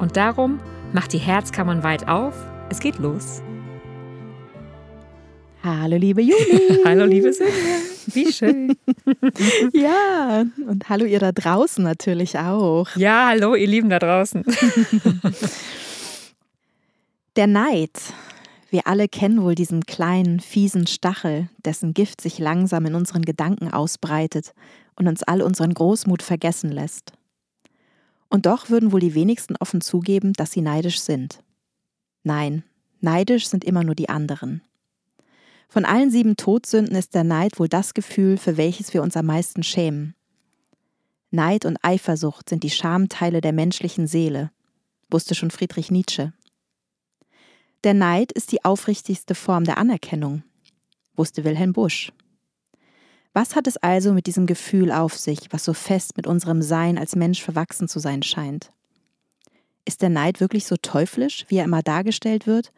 Und darum macht die Herzkammern weit auf. Es geht los. Hallo, liebe Juli. hallo, liebe Silvia. Wie schön. ja, und hallo ihr da draußen natürlich auch. Ja, hallo, ihr Lieben da draußen. Der Neid. Wir alle kennen wohl diesen kleinen, fiesen Stachel, dessen Gift sich langsam in unseren Gedanken ausbreitet und uns all unseren Großmut vergessen lässt. Und doch würden wohl die wenigsten offen zugeben, dass sie neidisch sind. Nein, neidisch sind immer nur die anderen. Von allen sieben Todsünden ist der Neid wohl das Gefühl, für welches wir uns am meisten schämen. Neid und Eifersucht sind die Schamteile der menschlichen Seele, wusste schon Friedrich Nietzsche. Der Neid ist die aufrichtigste Form der Anerkennung, wusste Wilhelm Busch. Was hat es also mit diesem Gefühl auf sich, was so fest mit unserem Sein als Mensch verwachsen zu sein scheint? Ist der Neid wirklich so teuflisch, wie er immer dargestellt wird,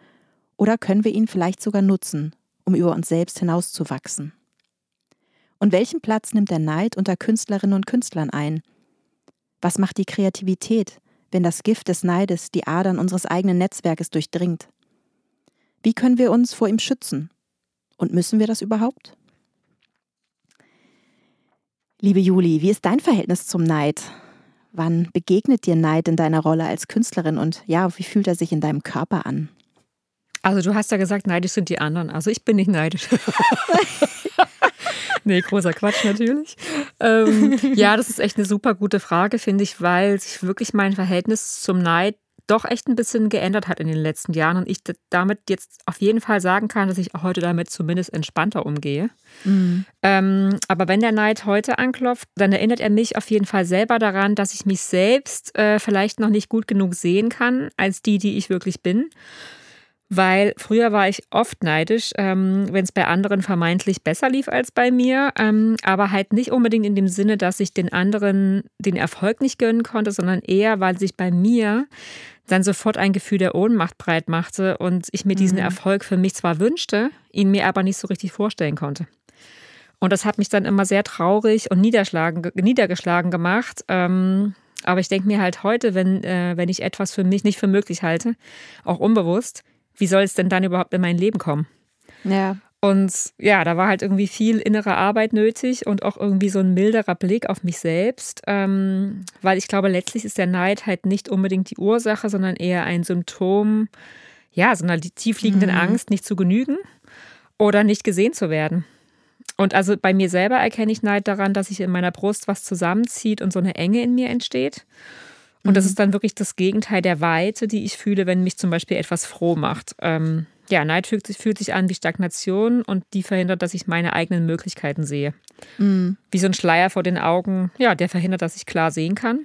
oder können wir ihn vielleicht sogar nutzen, um über uns selbst hinauszuwachsen? Und welchen Platz nimmt der Neid unter Künstlerinnen und Künstlern ein? Was macht die Kreativität, wenn das Gift des Neides die Adern unseres eigenen Netzwerkes durchdringt? Wie können wir uns vor ihm schützen? Und müssen wir das überhaupt? Liebe Juli, wie ist dein Verhältnis zum Neid? Wann begegnet dir Neid in deiner Rolle als Künstlerin und ja, wie fühlt er sich in deinem Körper an? Also du hast ja gesagt, neidisch sind die anderen. Also ich bin nicht neidisch. nee, großer Quatsch natürlich. Ähm, ja, das ist echt eine super gute Frage, finde ich, weil sich wirklich mein Verhältnis zum Neid doch echt ein bisschen geändert hat in den letzten Jahren und ich damit jetzt auf jeden Fall sagen kann, dass ich heute damit zumindest entspannter umgehe. Mhm. Ähm, aber wenn der Neid heute anklopft, dann erinnert er mich auf jeden Fall selber daran, dass ich mich selbst äh, vielleicht noch nicht gut genug sehen kann als die, die ich wirklich bin weil früher war ich oft neidisch, ähm, wenn es bei anderen vermeintlich besser lief als bei mir, ähm, aber halt nicht unbedingt in dem Sinne, dass ich den anderen den Erfolg nicht gönnen konnte, sondern eher, weil sich bei mir dann sofort ein Gefühl der Ohnmacht breit machte und ich mir diesen mhm. Erfolg für mich zwar wünschte, ihn mir aber nicht so richtig vorstellen konnte. Und das hat mich dann immer sehr traurig und niedergeschlagen gemacht. Ähm, aber ich denke mir halt heute, wenn, äh, wenn ich etwas für mich nicht für möglich halte, auch unbewusst, wie soll es denn dann überhaupt in mein Leben kommen? Ja. Und ja, da war halt irgendwie viel innere Arbeit nötig und auch irgendwie so ein milderer Blick auf mich selbst, ähm, weil ich glaube, letztlich ist der Neid halt nicht unbedingt die Ursache, sondern eher ein Symptom, ja, so einer tiefliegenden mhm. Angst, nicht zu genügen oder nicht gesehen zu werden. Und also bei mir selber erkenne ich Neid daran, dass sich in meiner Brust was zusammenzieht und so eine Enge in mir entsteht. Und das mhm. ist dann wirklich das Gegenteil der Weite, die ich fühle, wenn mich zum Beispiel etwas froh macht. Ähm, ja, Neid fühlt sich, fühlt sich an wie Stagnation und die verhindert, dass ich meine eigenen Möglichkeiten sehe. Mhm. Wie so ein Schleier vor den Augen, ja, der verhindert, dass ich klar sehen kann.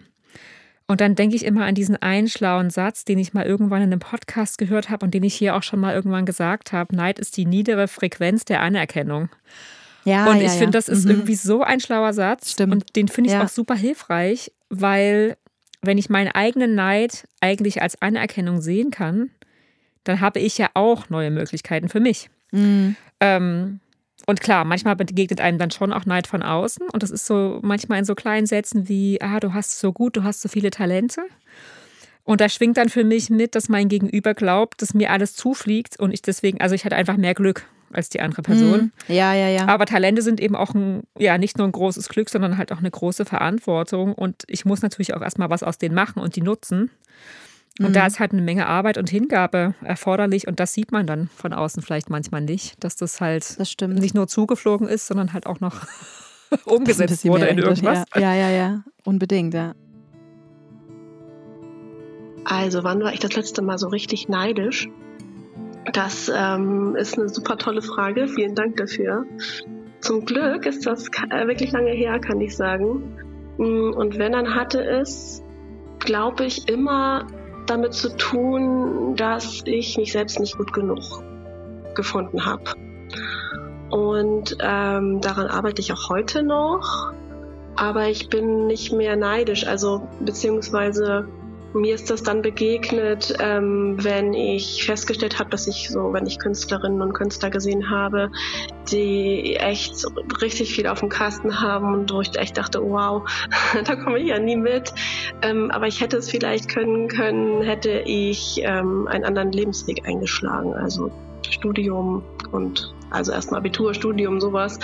Und dann denke ich immer an diesen einen schlauen Satz, den ich mal irgendwann in einem Podcast gehört habe und den ich hier auch schon mal irgendwann gesagt habe. Neid ist die niedere Frequenz der Anerkennung. Ja, und ich ja, finde, das ist mhm. irgendwie so ein schlauer Satz. Stimmt. Und den finde ich ja. auch super hilfreich, weil wenn ich meinen eigenen Neid eigentlich als Anerkennung sehen kann, dann habe ich ja auch neue Möglichkeiten für mich. Mhm. Ähm, und klar, manchmal begegnet einem dann schon auch Neid von außen. Und das ist so manchmal in so kleinen Sätzen wie, ah, du hast so gut, du hast so viele Talente. Und da schwingt dann für mich mit, dass mein Gegenüber glaubt, dass mir alles zufliegt und ich deswegen, also ich hatte einfach mehr Glück als die andere Person. Mhm. Ja, ja, ja. Aber Talente sind eben auch ein, ja, nicht nur ein großes Glück, sondern halt auch eine große Verantwortung. Und ich muss natürlich auch erstmal was aus denen machen und die nutzen. Und mhm. da ist halt eine Menge Arbeit und Hingabe erforderlich und das sieht man dann von außen vielleicht manchmal nicht, dass das halt das nicht nur zugeflogen ist, sondern halt auch noch umgesetzt wurde in irgendwas. Ja, ja, ja, unbedingt, ja. Also, wann war ich das letzte Mal so richtig neidisch? Das ähm, ist eine super tolle Frage. Vielen Dank dafür. Zum Glück ist das äh, wirklich lange her, kann ich sagen. Mm, und wenn, dann hatte es, glaube ich, immer damit zu tun, dass ich mich selbst nicht gut genug gefunden habe. Und ähm, daran arbeite ich auch heute noch. Aber ich bin nicht mehr neidisch. Also beziehungsweise mir ist das dann begegnet, ähm, wenn ich festgestellt habe, dass ich so, wenn ich Künstlerinnen und Künstler gesehen habe, die echt richtig viel auf dem Kasten haben und wo ich echt dachte, wow, da komme ich ja nie mit. Ähm, aber ich hätte es vielleicht können können, hätte ich ähm, einen anderen Lebensweg eingeschlagen, also Studium und also erstmal Abitur, Studium, sowas.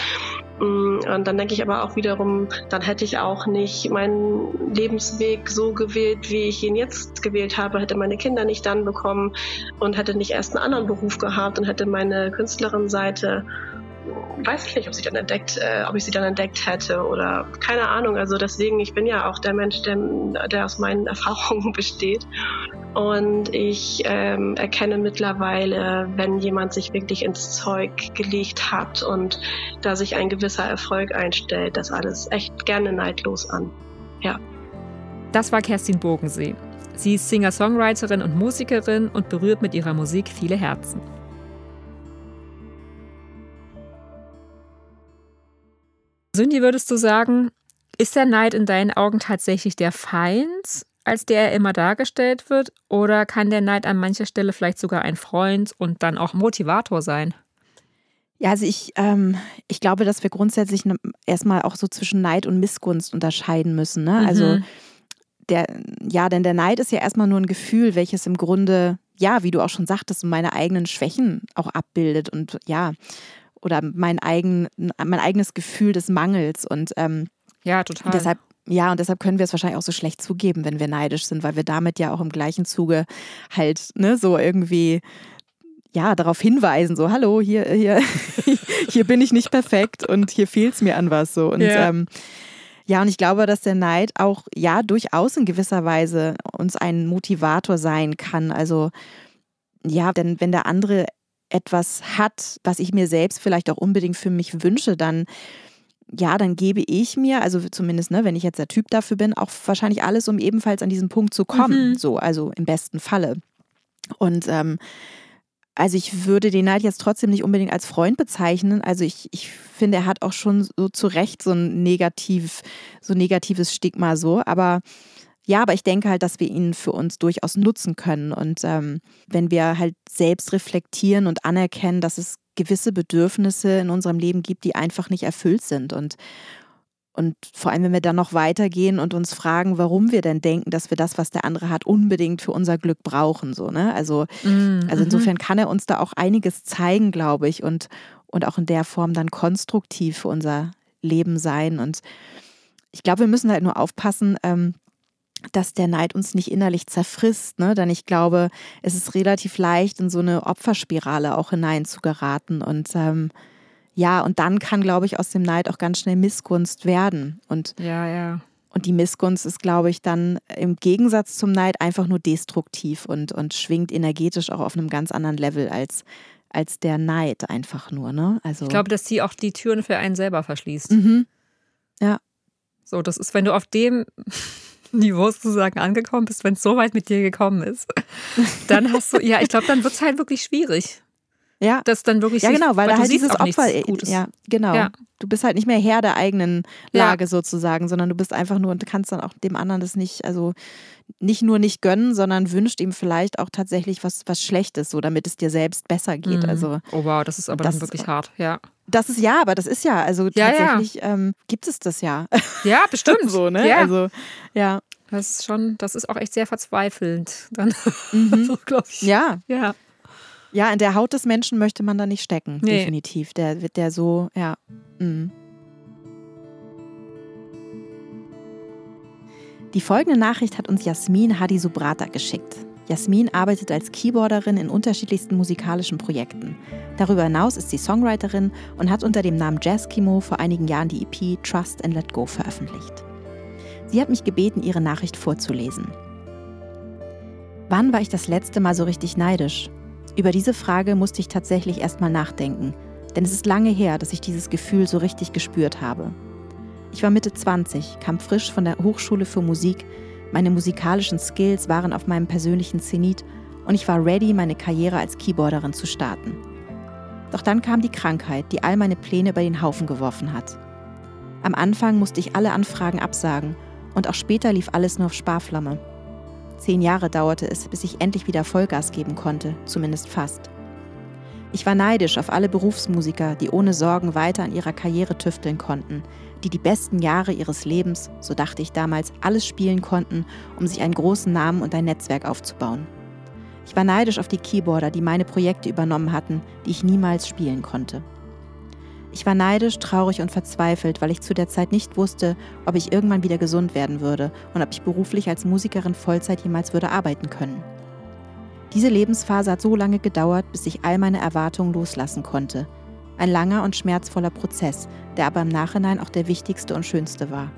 Mm, und dann denke ich aber auch wiederum, dann hätte ich auch nicht meinen Lebensweg so gewählt, wie ich ihn jetzt gewählt habe, hätte meine Kinder nicht dann bekommen und hätte nicht erst einen anderen Beruf gehabt und hätte meine Künstlerin-Seite weiß ich nicht, ob sie dann entdeckt, äh, ob ich sie dann entdeckt hätte oder keine Ahnung. Also deswegen, ich bin ja auch der Mensch, der, der aus meinen Erfahrungen besteht. Und ich ähm, erkenne mittlerweile, wenn jemand sich wirklich ins Zeug gelegt hat und da sich ein gewisser Erfolg einstellt, das alles echt gerne neidlos an. Ja. Das war Kerstin Bogensee. Sie ist Singer-Songwriterin und Musikerin und berührt mit ihrer Musik viele Herzen. Sündi, würdest du sagen, ist der Neid in deinen Augen tatsächlich der Feind, als der er immer dargestellt wird? Oder kann der Neid an mancher Stelle vielleicht sogar ein Freund und dann auch Motivator sein? Ja, also ich, ähm, ich glaube, dass wir grundsätzlich ne, erstmal auch so zwischen Neid und Missgunst unterscheiden müssen. Ne? Also mhm. Also der, ja, denn der Neid ist ja erstmal nur ein Gefühl, welches im Grunde, ja, wie du auch schon sagtest, meine eigenen Schwächen auch abbildet und ja, oder mein, eigen, mein eigenes Gefühl des Mangels. Und ähm, ja, total. Deshalb, ja, und deshalb können wir es wahrscheinlich auch so schlecht zugeben, wenn wir neidisch sind, weil wir damit ja auch im gleichen Zuge halt, ne, so irgendwie ja, darauf hinweisen, so, hallo, hier, hier, hier bin ich nicht perfekt und hier fehlt es mir an was. So. Und ja. Ähm, ja, und ich glaube, dass der Neid auch ja durchaus in gewisser Weise uns ein Motivator sein kann. Also ja, denn wenn der andere etwas hat, was ich mir selbst vielleicht auch unbedingt für mich wünsche, dann ja, dann gebe ich mir, also zumindest, ne, wenn ich jetzt der Typ dafür bin, auch wahrscheinlich alles, um ebenfalls an diesen Punkt zu kommen. Mhm. So, also im besten Falle. Und ähm, also ich würde den Neid jetzt trotzdem nicht unbedingt als Freund bezeichnen. Also ich, ich finde, er hat auch schon so zu Recht so ein negativ, so negatives Stigma so, aber ja, aber ich denke halt, dass wir ihn für uns durchaus nutzen können. Und ähm, wenn wir halt selbst reflektieren und anerkennen, dass es gewisse Bedürfnisse in unserem Leben gibt, die einfach nicht erfüllt sind. Und, und vor allem, wenn wir dann noch weitergehen und uns fragen, warum wir denn denken, dass wir das, was der andere hat, unbedingt für unser Glück brauchen. So, ne? Also, mm, also insofern kann er uns da auch einiges zeigen, glaube ich, und, und auch in der Form dann konstruktiv für unser Leben sein. Und ich glaube, wir müssen halt nur aufpassen, ähm, dass der Neid uns nicht innerlich zerfrisst, ne? Denn ich glaube, es ist relativ leicht, in so eine Opferspirale auch hinein zu geraten. Und ähm, ja, und dann kann, glaube ich, aus dem Neid auch ganz schnell Missgunst werden. Und ja, ja. Und die Missgunst ist, glaube ich, dann im Gegensatz zum Neid einfach nur destruktiv und, und schwingt energetisch auch auf einem ganz anderen Level als, als der Neid einfach nur. Ne? Also, ich glaube, dass sie auch die Türen für einen selber verschließt. Mhm. Ja. So, das ist, wenn du auf dem Niveau sozusagen angekommen bist, wenn es so weit mit dir gekommen ist, dann hast du, ja, ich glaube, dann wird es halt wirklich schwierig. Ja. Das dann wirklich Ja, genau, weil, weil da halt dieses Opfer, ja, genau. Ja. Du bist halt nicht mehr Herr der eigenen Lage ja. sozusagen, sondern du bist einfach nur und kannst dann auch dem anderen das nicht, also nicht nur nicht gönnen, sondern wünscht ihm vielleicht auch tatsächlich was, was Schlechtes, so damit es dir selbst besser geht. Mhm. Also, oh wow, das ist aber das dann wirklich hart, ja. Das ist ja, aber das ist ja, also ja, tatsächlich. Ähm, gibt es das ja. Ja, bestimmt. so, ne? Ja. Also, ja. Das ist schon, das ist auch echt sehr verzweifelnd, dann, mhm. so, glaube ich. Ja. Ja. Ja, in der Haut des Menschen möchte man da nicht stecken, nee. definitiv. Der wird der so, ja. Mhm. Die folgende Nachricht hat uns Jasmin Hadi Subrata geschickt. Jasmin arbeitet als Keyboarderin in unterschiedlichsten musikalischen Projekten. Darüber hinaus ist sie Songwriterin und hat unter dem Namen Jazz Kimo vor einigen Jahren die EP Trust and Let Go veröffentlicht. Sie hat mich gebeten, ihre Nachricht vorzulesen. Wann war ich das letzte Mal so richtig neidisch? Über diese Frage musste ich tatsächlich erstmal nachdenken, denn es ist lange her, dass ich dieses Gefühl so richtig gespürt habe. Ich war Mitte 20, kam frisch von der Hochschule für Musik, Meine musikalischen Skills waren auf meinem persönlichen Zenit und ich war ready, meine Karriere als Keyboarderin zu starten. Doch dann kam die Krankheit, die all meine Pläne über den Haufen geworfen hat. Am Anfang musste ich alle Anfragen absagen und auch später lief alles nur auf Sparflamme. Zehn Jahre dauerte es, bis ich endlich wieder Vollgas geben konnte, zumindest fast. Ich war neidisch auf alle Berufsmusiker, die ohne Sorgen weiter an ihrer Karriere tüfteln konnten, die die besten Jahre ihres Lebens, so dachte ich damals, alles spielen konnten, um sich einen großen Namen und ein Netzwerk aufzubauen. Ich war neidisch auf die Keyboarder, die meine Projekte übernommen hatten, die ich niemals spielen konnte. Ich war neidisch, traurig und verzweifelt, weil ich zu der Zeit nicht wusste, ob ich irgendwann wieder gesund werden würde und ob ich beruflich als Musikerin Vollzeit jemals würde arbeiten können. Diese Lebensphase hat so lange gedauert, bis ich all meine Erwartungen loslassen konnte. Ein langer und schmerzvoller Prozess, der aber im Nachhinein auch der wichtigste und schönste war.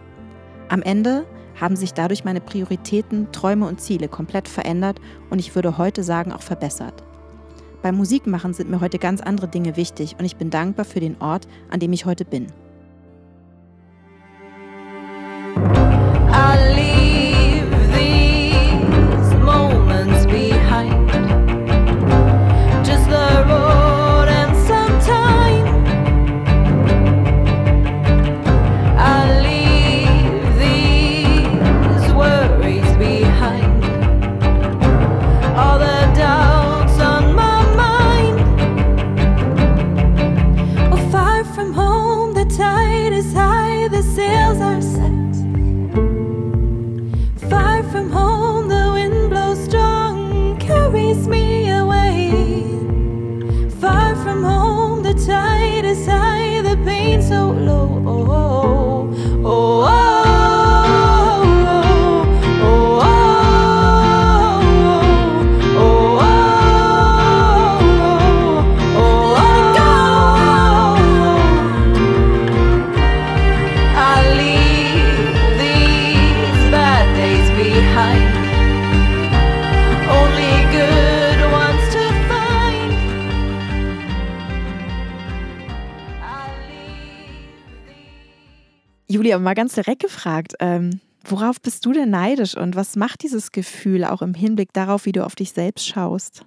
Am Ende haben sich dadurch meine Prioritäten, Träume und Ziele komplett verändert und ich würde heute sagen auch verbessert. Beim Musikmachen sind mir heute ganz andere Dinge wichtig und ich bin dankbar für den Ort, an dem ich heute bin. Julia, mal ganz direkt gefragt, ähm, worauf bist du denn neidisch und was macht dieses Gefühl auch im Hinblick darauf, wie du auf dich selbst schaust?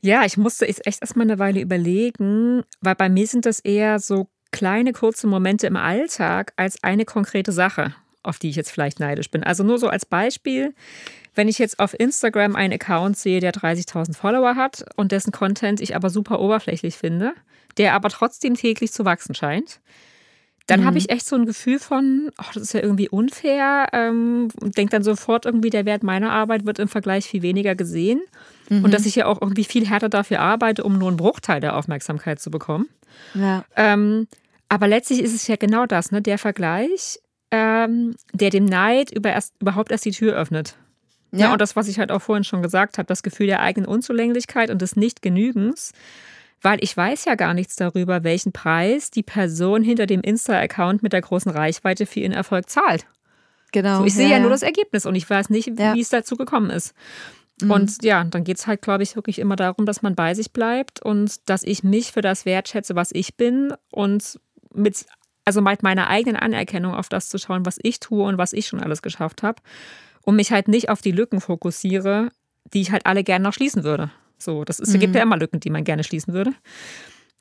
Ja, ich musste echt erstmal eine Weile überlegen, weil bei mir sind das eher so kleine, kurze Momente im Alltag als eine konkrete Sache, auf die ich jetzt vielleicht neidisch bin. Also nur so als Beispiel, wenn ich jetzt auf Instagram einen Account sehe, der 30.000 Follower hat und dessen Content ich aber super oberflächlich finde, der aber trotzdem täglich zu wachsen scheint, dann mhm. habe ich echt so ein Gefühl von, ach, das ist ja irgendwie unfair. Ähm, und denke dann sofort irgendwie, der Wert meiner Arbeit wird im Vergleich viel weniger gesehen. Mhm. Und dass ich ja auch irgendwie viel härter dafür arbeite, um nur einen Bruchteil der Aufmerksamkeit zu bekommen. Ja. Ähm, aber letztlich ist es ja genau das, ne? der Vergleich, ähm, der dem Neid über erst, überhaupt erst die Tür öffnet. Ja. ja. und das, was ich halt auch vorhin schon gesagt habe, das Gefühl der eigenen Unzulänglichkeit und des Nichtgenügens weil ich weiß ja gar nichts darüber, welchen Preis die Person hinter dem Insta-Account mit der großen Reichweite für ihren Erfolg zahlt. Genau. So, ich sehe ja, ja, nur das Ergebnis und ich weiß nicht, ja. wie es dazu gekommen ist. Mhm. Und ja, dann geht es halt, glaube ich, wirklich immer darum, dass man bei sich bleibt und dass ich mich für das wertschätze, was ich bin und mit, also mit meiner eigenen Anerkennung auf das zu schauen, was ich tue und was ich schon alles geschafft habe und mich halt nicht auf die Lücken fokussiere, die ich halt alle gerne noch schließen würde. So, das ist, mhm. gibt ja immer Lücken, die man gerne schließen würde.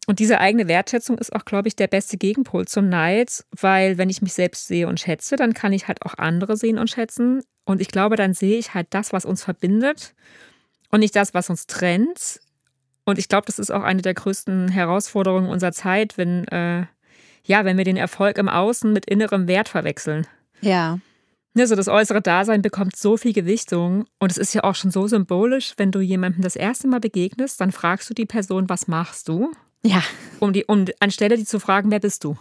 Und diese eigene Wertschätzung ist auch, glaube ich, der beste Gegenpol zum Neid, weil wenn ich mich selbst sehe und schätze, dann kann ich halt auch andere sehen und schätzen. Und ich glaube, dann sehe ich halt das, was uns verbindet und nicht das, was uns trennt. Und ich glaube, das ist auch eine der größten Herausforderungen unserer Zeit, wenn, äh, ja, wenn wir den Erfolg im Außen mit innerem Wert verwechseln. Ja. Ne, so das äußere Dasein bekommt so viel Gewichtung und es ist ja auch schon so symbolisch, wenn du jemandem das erste Mal begegnest, dann fragst du die Person, was machst du? Ja. Um die, um anstelle die zu fragen, wer bist du?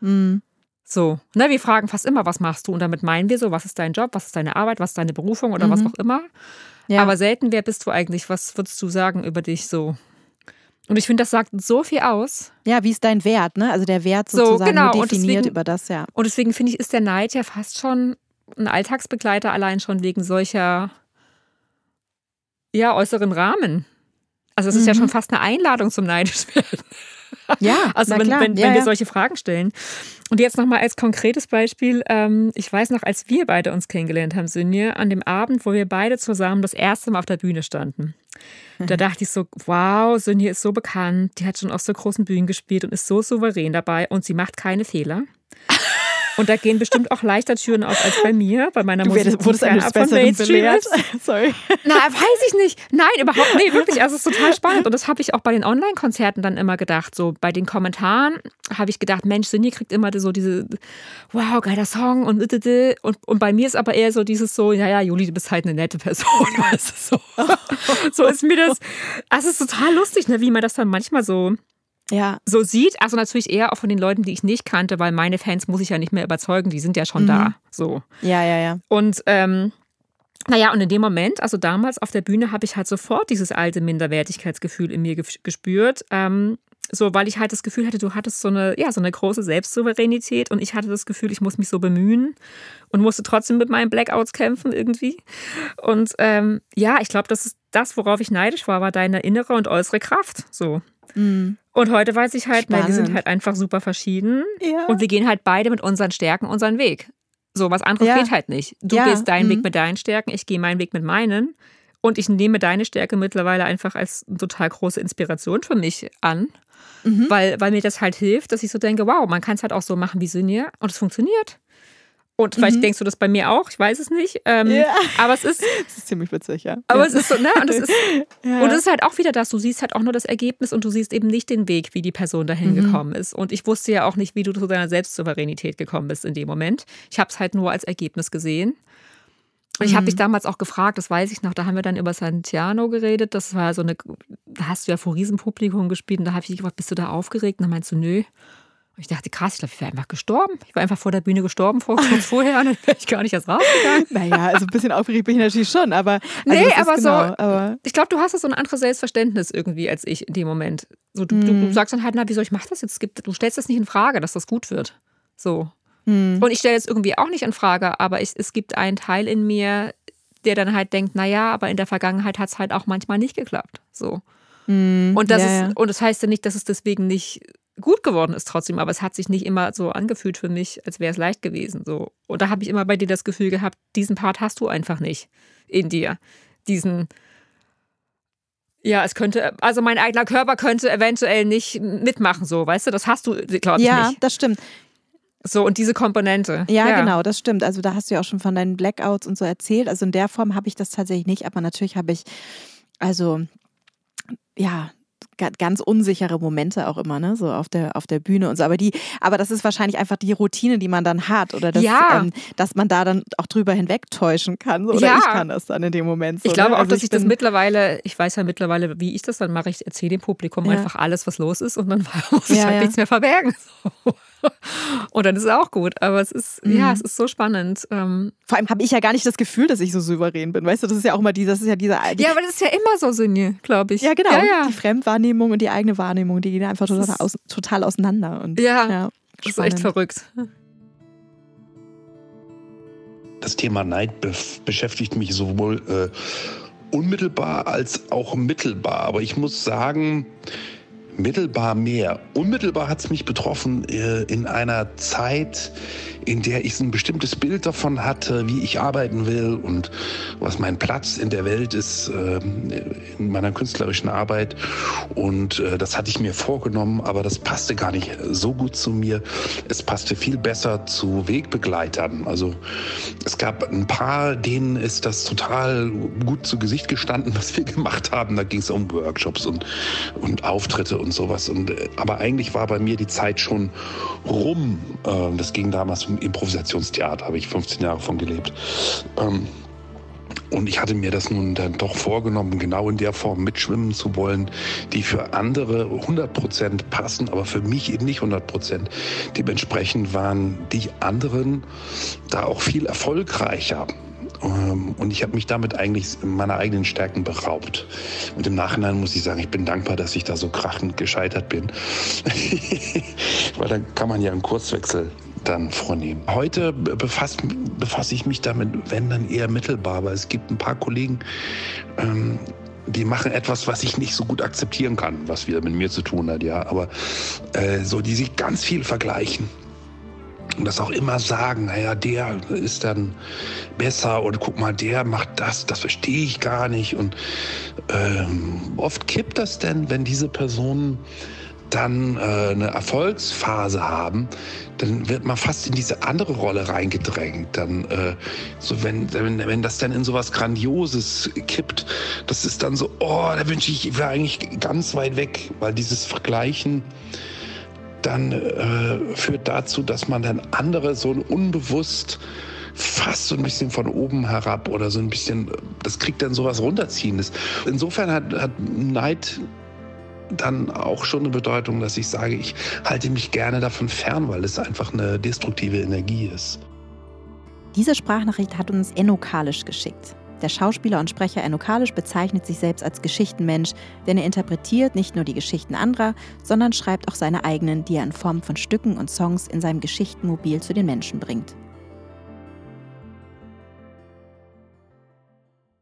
Mhm. So, ne, wir fragen fast immer, was machst du? Und damit meinen wir so, was ist dein Job, was ist deine Arbeit, was ist deine Berufung oder mhm. was auch immer. Ja. Aber selten, wer bist du eigentlich? Was würdest du sagen über dich so? Und ich finde, das sagt so viel aus. Ja, wie ist dein Wert, ne? Also der Wert sozusagen so, genau. definiert deswegen, über das, ja. Und deswegen finde ich, ist der Neid ja fast schon ein Alltagsbegleiter allein schon wegen solcher ja, äußeren Rahmen. Also es ist mhm. ja schon fast eine Einladung zum neidisch werden. Ja, also wenn, wenn, ja, wir solche Fragen stellen. Und jetzt nochmal als konkretes Beispiel. Ähm, ich weiß noch, als wir beide uns kennengelernt haben, Sinje, an dem Abend, wo wir beide zusammen das erste Mal auf der Bühne standen. Da dachte ich so, wow, Sinje ist so bekannt, die hat schon auf so großen Bühnen gespielt und ist so souverän dabei und sie macht keine Fehler. Und da gehen bestimmt auch leichter Türen auf als bei mir, bei meiner Musik. Du wurdest eines Besseren belehrt. Sorry. Na, weiß ich nicht. Nein, überhaupt nicht. Wirklich, also es ist total spannend. Und das habe ich auch bei den Online-Konzerten dann immer gedacht. So bei den Kommentaren habe ich gedacht, Mensch, Cindy kriegt immer so diese, wow, geiler Song und und, und bei mir ist aber eher so dieses so, ja, ja, Juli, du bist halt eine nette Person. Weißt du, so. so ist mir das, also es ist total lustig, ne, wie man das dann manchmal so ja. so sieht. Also natürlich eher auch von den Leuten, die ich nicht kannte, weil meine Fans muss ich ja nicht mehr überzeugen, die sind ja schon mhm. da. So. Ja, ja, ja. Und ähm, naja, und in dem Moment, also damals auf der Bühne, habe ich halt sofort dieses alte Minderwertigkeitsgefühl in mir gespürt. Ähm, so, weil ich halt das Gefühl hatte, du hattest so eine, ja, so eine große Selbstsouveränität und ich hatte das Gefühl, ich muss mich so bemühen und musste trotzdem mit meinen Blackouts kämpfen irgendwie. Und ähm, ja, ich glaube, das ist das, worauf ich neidisch war, war deine innere und äußere Kraft. So. Mhm. Und heute weiß ich halt, na, wir sind halt einfach super verschieden. Ja. Und wir gehen halt beide mit unseren Stärken unseren Weg. So, was anderes ja. geht halt nicht. Du ja. gehst deinen mhm. Weg mit deinen Stärken, ich gehe meinen Weg mit meinen. Und ich nehme deine Stärke mittlerweile einfach als total große Inspiration für mich an. Mhm. Weil, weil mir das halt hilft, dass ich so denke, wow, man kann es halt auch so machen wie Sinja und es funktioniert. Und vielleicht mhm. denkst du das bei mir auch, ich weiß es nicht. Ähm, ja. Aber es ist. Das ist ziemlich witzig, ja. Aber ja. es ist so, ne? Und es ist, ja. und es ist halt auch wieder das, du siehst halt auch nur das Ergebnis und du siehst eben nicht den Weg, wie die Person dahin mhm. gekommen ist. Und ich wusste ja auch nicht, wie du zu deiner Selbstsouveränität gekommen bist in dem Moment. Ich habe es halt nur als Ergebnis gesehen. Und ich habe mhm. dich damals auch gefragt, das weiß ich noch, da haben wir dann über Santiano geredet. Das war so eine, da hast du ja vor Riesenpublikum gespielt und da habe ich dich gefragt, bist du da aufgeregt? Und dann meinst du, nö. Und ich dachte, krass, ich glaube, ich wäre einfach gestorben. Ich war einfach vor der Bühne gestorben, vor, kurz vorher, und dann wäre ich gar nicht erst rausgegangen. Naja, also ein bisschen aufgeregt bin ich natürlich schon, aber. Also nee, aber genau, so. Aber ich glaube, du hast so ein anderes Selbstverständnis irgendwie als ich in dem Moment. So, du, mm. du, du mhm. sagst dann halt, na, wieso ich mache das jetzt? Du stellst das nicht in Frage, dass das gut wird. So. Mm. Und ich stelle es irgendwie auch nicht in Frage, aber ich, es gibt einen Teil in mir, der dann halt denkt, naja, aber in der Vergangenheit hat es halt auch manchmal nicht geklappt. So. Mm, und das ja, ist, und das heißt ja nicht, dass es deswegen nicht gut geworden ist trotzdem, aber es hat sich nicht immer so angefühlt für mich, als wäre es leicht gewesen. So. Und da habe ich immer bei dir das Gefühl gehabt, diesen Part hast du einfach nicht in dir. Diesen, ja, es könnte, also mein eigener Körper könnte eventuell nicht mitmachen, so, weißt du, das hast du, glaube ich, ja, nicht. Ja, das stimmt. So, und diese Komponente. Ja, ja, genau, das stimmt. Also da hast du ja auch schon von deinen Blackouts und so erzählt. Also in der Form habe ich das tatsächlich nicht, aber natürlich habe ich, also ja, ganz unsichere Momente auch immer, ne? So auf der, auf der Bühne und so. Aber die, aber das ist wahrscheinlich einfach die Routine, die man dann hat. Oder dass, ja. ähm, dass man da dann auch drüber hinwegtäuschen kann. Oder ja. ich kann das dann in dem Moment. So, ich glaube ne? auch, also dass ich, ich das mittlerweile, ich weiß ja mittlerweile, wie ich das dann mache. Ich erzähle dem Publikum ja. einfach alles, was los ist und dann muss ich halt nichts mehr verbergen. So. Und dann ist es auch gut. Aber es ist, mhm. ja, es ist so spannend. Ähm, Vor allem habe ich ja gar nicht das Gefühl, dass ich so souverän bin. Weißt du, das ist ja auch immer die, das ist ja dieser. Die, ja, aber das ist ja immer so, Sinje, glaube ich. Ja, genau. Ja, ja. Die Fremdwahrnehmung und die eigene Wahrnehmung, die gehen einfach total, aus, total auseinander. Und, ja, ja das ist echt verrückt. Das Thema Neid be beschäftigt mich sowohl äh, unmittelbar als auch mittelbar. Aber ich muss sagen, Mittelbar mehr. Unmittelbar hat es mich betroffen äh, in einer Zeit, in der ich ein bestimmtes Bild davon hatte, wie ich arbeiten will und was mein Platz in der Welt ist, äh, in meiner künstlerischen Arbeit. Und äh, das hatte ich mir vorgenommen, aber das passte gar nicht so gut zu mir. Es passte viel besser zu Wegbegleitern. Also es gab ein paar, denen ist das total gut zu Gesicht gestanden, was wir gemacht haben. Da ging es um Workshops und, und Auftritte und sowas. Und, äh, aber eigentlich war bei mir die Zeit schon rum. Äh, das ging damals um Improvisationstheater, habe ich 15 Jahre von gelebt. Ähm, und ich hatte mir das nun dann doch vorgenommen, genau in der Form mitschwimmen zu wollen, die für andere 100% passen, aber für mich eben nicht 100%. Dementsprechend waren die anderen da auch viel erfolgreicher. Ähm, und ich habe mich damit eigentlich meiner eigenen Stärken beraubt. Und im Nachhinein muss ich sagen, ich bin dankbar, dass ich da so krachend gescheitert bin. Weil dann kann man ja einen Kurswechsel dann vornehmen. Heute befasse, befasse ich mich damit, wenn dann eher mittelbar, aber es gibt ein paar Kollegen, ähm, die machen etwas, was ich nicht so gut akzeptieren kann, was wieder mit mir zu tun hat, ja. Aber äh, so, die sich ganz viel vergleichen und das auch immer sagen, naja, der ist dann besser oder guck mal, der macht das, das verstehe ich gar nicht. Und ähm, oft kippt das denn, wenn diese Personen dann äh, eine Erfolgsphase haben, dann wird man fast in diese andere Rolle reingedrängt. Dann, äh, so wenn, wenn, wenn das dann in sowas Grandioses kippt, das ist dann so, oh, da wünsche ich, ich wäre eigentlich ganz weit weg, weil dieses Vergleichen dann äh, führt dazu, dass man dann andere so unbewusst fast so ein bisschen von oben herab oder so ein bisschen, das kriegt dann sowas runterziehendes. Insofern hat, hat Neid dann auch schon eine Bedeutung, dass ich sage, ich halte mich gerne davon fern, weil es einfach eine destruktive Energie ist. Diese Sprachnachricht hat uns Enno Kalisch geschickt. Der Schauspieler und Sprecher Enno Kalisch bezeichnet sich selbst als Geschichtenmensch, denn er interpretiert nicht nur die Geschichten anderer, sondern schreibt auch seine eigenen, die er in Form von Stücken und Songs in seinem Geschichtenmobil zu den Menschen bringt.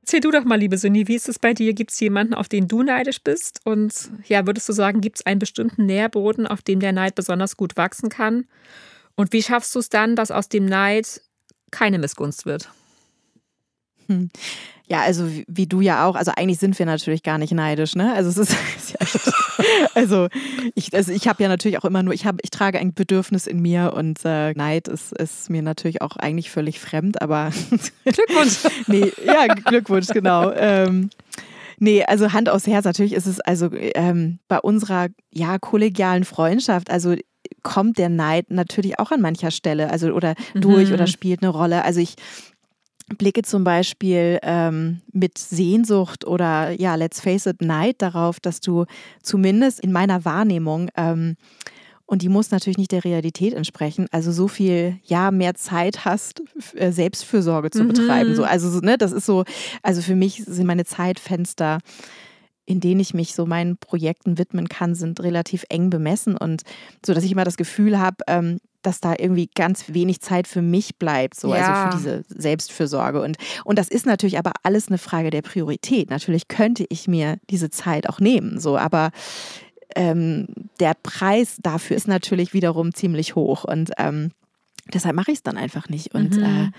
Erzähl du doch mal, liebe Sunni, wie ist es bei dir? Gibt es jemanden, auf den du neidisch bist? Und ja, würdest du sagen, gibt es einen bestimmten Nährboden, auf dem der Neid besonders gut wachsen kann? Und wie schaffst du es dann, dass aus dem Neid keine Missgunst wird? Hm. Ja, also wie, wie, du ja auch. Also eigentlich sind wir natürlich gar nicht neidisch, ne? Also es ist, also ich, also ich habe ja natürlich auch immer nur, ich habe, ich trage ein Bedürfnis in mir und äh, Neid ist, ist mir natürlich auch eigentlich völlig fremd, aber Glückwunsch. nee, ja, Glückwunsch, genau. Ähm, Nee, also Hand aufs Herz, natürlich ist es also ähm, bei unserer ja kollegialen Freundschaft, also kommt der Neid natürlich auch an mancher Stelle, also oder durch mhm. oder spielt eine Rolle. Also ich blicke zum Beispiel ähm, mit Sehnsucht oder ja, let's face it, Neid darauf, dass du zumindest in meiner Wahrnehmung ähm, und die muss natürlich nicht der Realität entsprechen. Also so viel, ja, mehr Zeit hast, äh, Selbstfürsorge zu mhm. betreiben. So, also, ne, das ist so, also für mich sind meine Zeitfenster, in denen ich mich so meinen Projekten widmen kann, sind relativ eng bemessen und so, dass ich immer das Gefühl habe, ähm, dass da irgendwie ganz wenig Zeit für mich bleibt, so ja. also für diese Selbstfürsorge. Und, und das ist natürlich aber alles eine Frage der Priorität. Natürlich könnte ich mir diese Zeit auch nehmen, so, aber ähm, der Preis dafür ist natürlich wiederum ziemlich hoch. Und ähm, deshalb mache ich es dann einfach nicht. Und mhm. äh,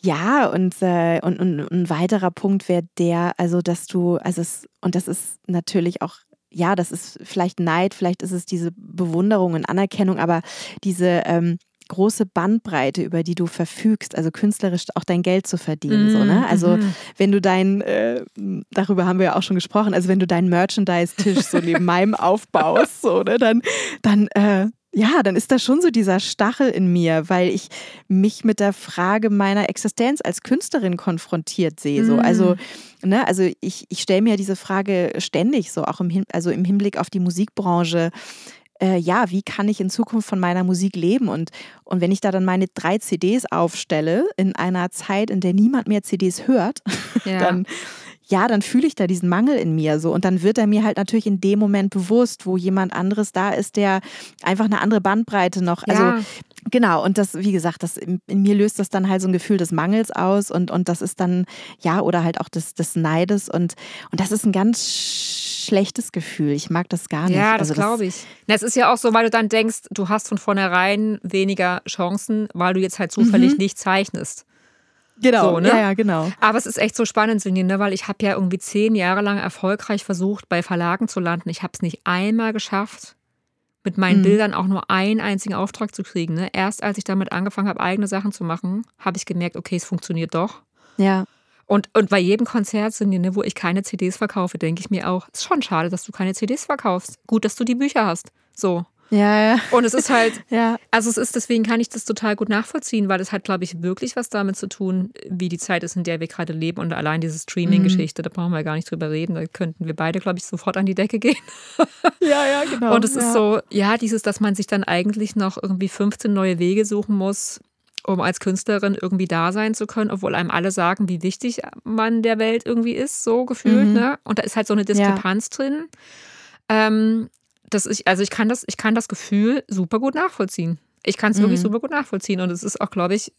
ja, und, äh, und, und, ein weiterer Punkt wäre der, also dass du, also es, und das ist natürlich auch ja, das ist vielleicht Neid, vielleicht ist es diese Bewunderung und Anerkennung, aber diese ähm, große Bandbreite, über die du verfügst, also künstlerisch auch dein Geld zu verdienen. Mm, so, ne? Also mm. wenn du dein, äh, darüber haben wir ja auch schon gesprochen, also wenn du deinen Merchandise-Tisch so neben meinem aufbaust, so, ne, dann, dann äh, ja, dann ist da schon so dieser Stachel in mir, weil ich mich mit der Frage meiner Existenz als Künstlerin konfrontiert sehe. So. Also, mm. ne, also ich, ich stelle mir diese Frage ständig so, auch im, also im Hinblick auf die Musikbranche. Äh, ja, wie kann ich in Zukunft von meiner Musik leben? Und, und wenn ich da dann meine drei CDs aufstelle, in einer Zeit, in der niemand mehr CDs hört, ja. dann ja, dann fühle ich da diesen Mangel in mir so. Und dann wird er mir halt natürlich in dem Moment bewusst, wo jemand anderes da ist, der einfach eine andere Bandbreite noch. Also ja. Genau, und das, wie gesagt, das in, in, mir löst das dann halt so ein Gefühl des Mangels aus und, und das ist dann, ja, oder halt auch des, des Neides und, und das ist ein ganz schlechtes Gefühl. Ich mag das gar nicht. Ja, das also glaube ich. Es ist ja auch so, weil du dann denkst, du hast von vornherein weniger Chancen, weil du jetzt halt zufällig mhm. nicht zeichnest. Genau, so, ne? ja, ja, genau. Aber es ist echt so spannend, Sünje, ne? weil ich habe ja irgendwie zehn Jahre lang erfolgreich versucht, bei Verlagen zu landen. Ich habe es nicht einmal geschafft, mit meinen mhm. Bildern auch nur einen einzigen Auftrag zu kriegen. Ne? Erst als ich damit angefangen habe, eigene Sachen zu machen, habe ich gemerkt, okay, es funktioniert doch. Ja. Und, und bei jedem Konzert, ne, wo ich keine CDs verkaufe, denke ich mir auch, es ist schon schade, dass du keine CDs verkaufst. Gut, dass du die Bücher hast. So. Ja, ja. Und es ist halt, ja. also es ist, deswegen kann ich das total gut nachvollziehen, weil es hat, glaube ich, wirklich was damit zu tun, wie die Zeit ist, in der wir gerade leben. Und allein diese Streaming-Geschichte, mhm. da brauchen wir gar nicht drüber reden. Da könnten wir beide, glaube ich, sofort an die Decke gehen. Ja, ja, genau. Und es ja. ist so, ja, dieses, dass man sich dann eigentlich noch irgendwie 15 neue Wege suchen muss, um als Künstlerin irgendwie da sein zu können, obwohl einem alle sagen, wie wichtig man der Welt irgendwie ist, so gefühlt. Mhm. Ne? Und da ist halt so eine Diskrepanz ja. drin. Ähm, dass ich, also ich kann das, ich kann das Gefühl super gut nachvollziehen. Ich kann es mhm. wirklich super gut nachvollziehen. Und es ist auch, glaube ich,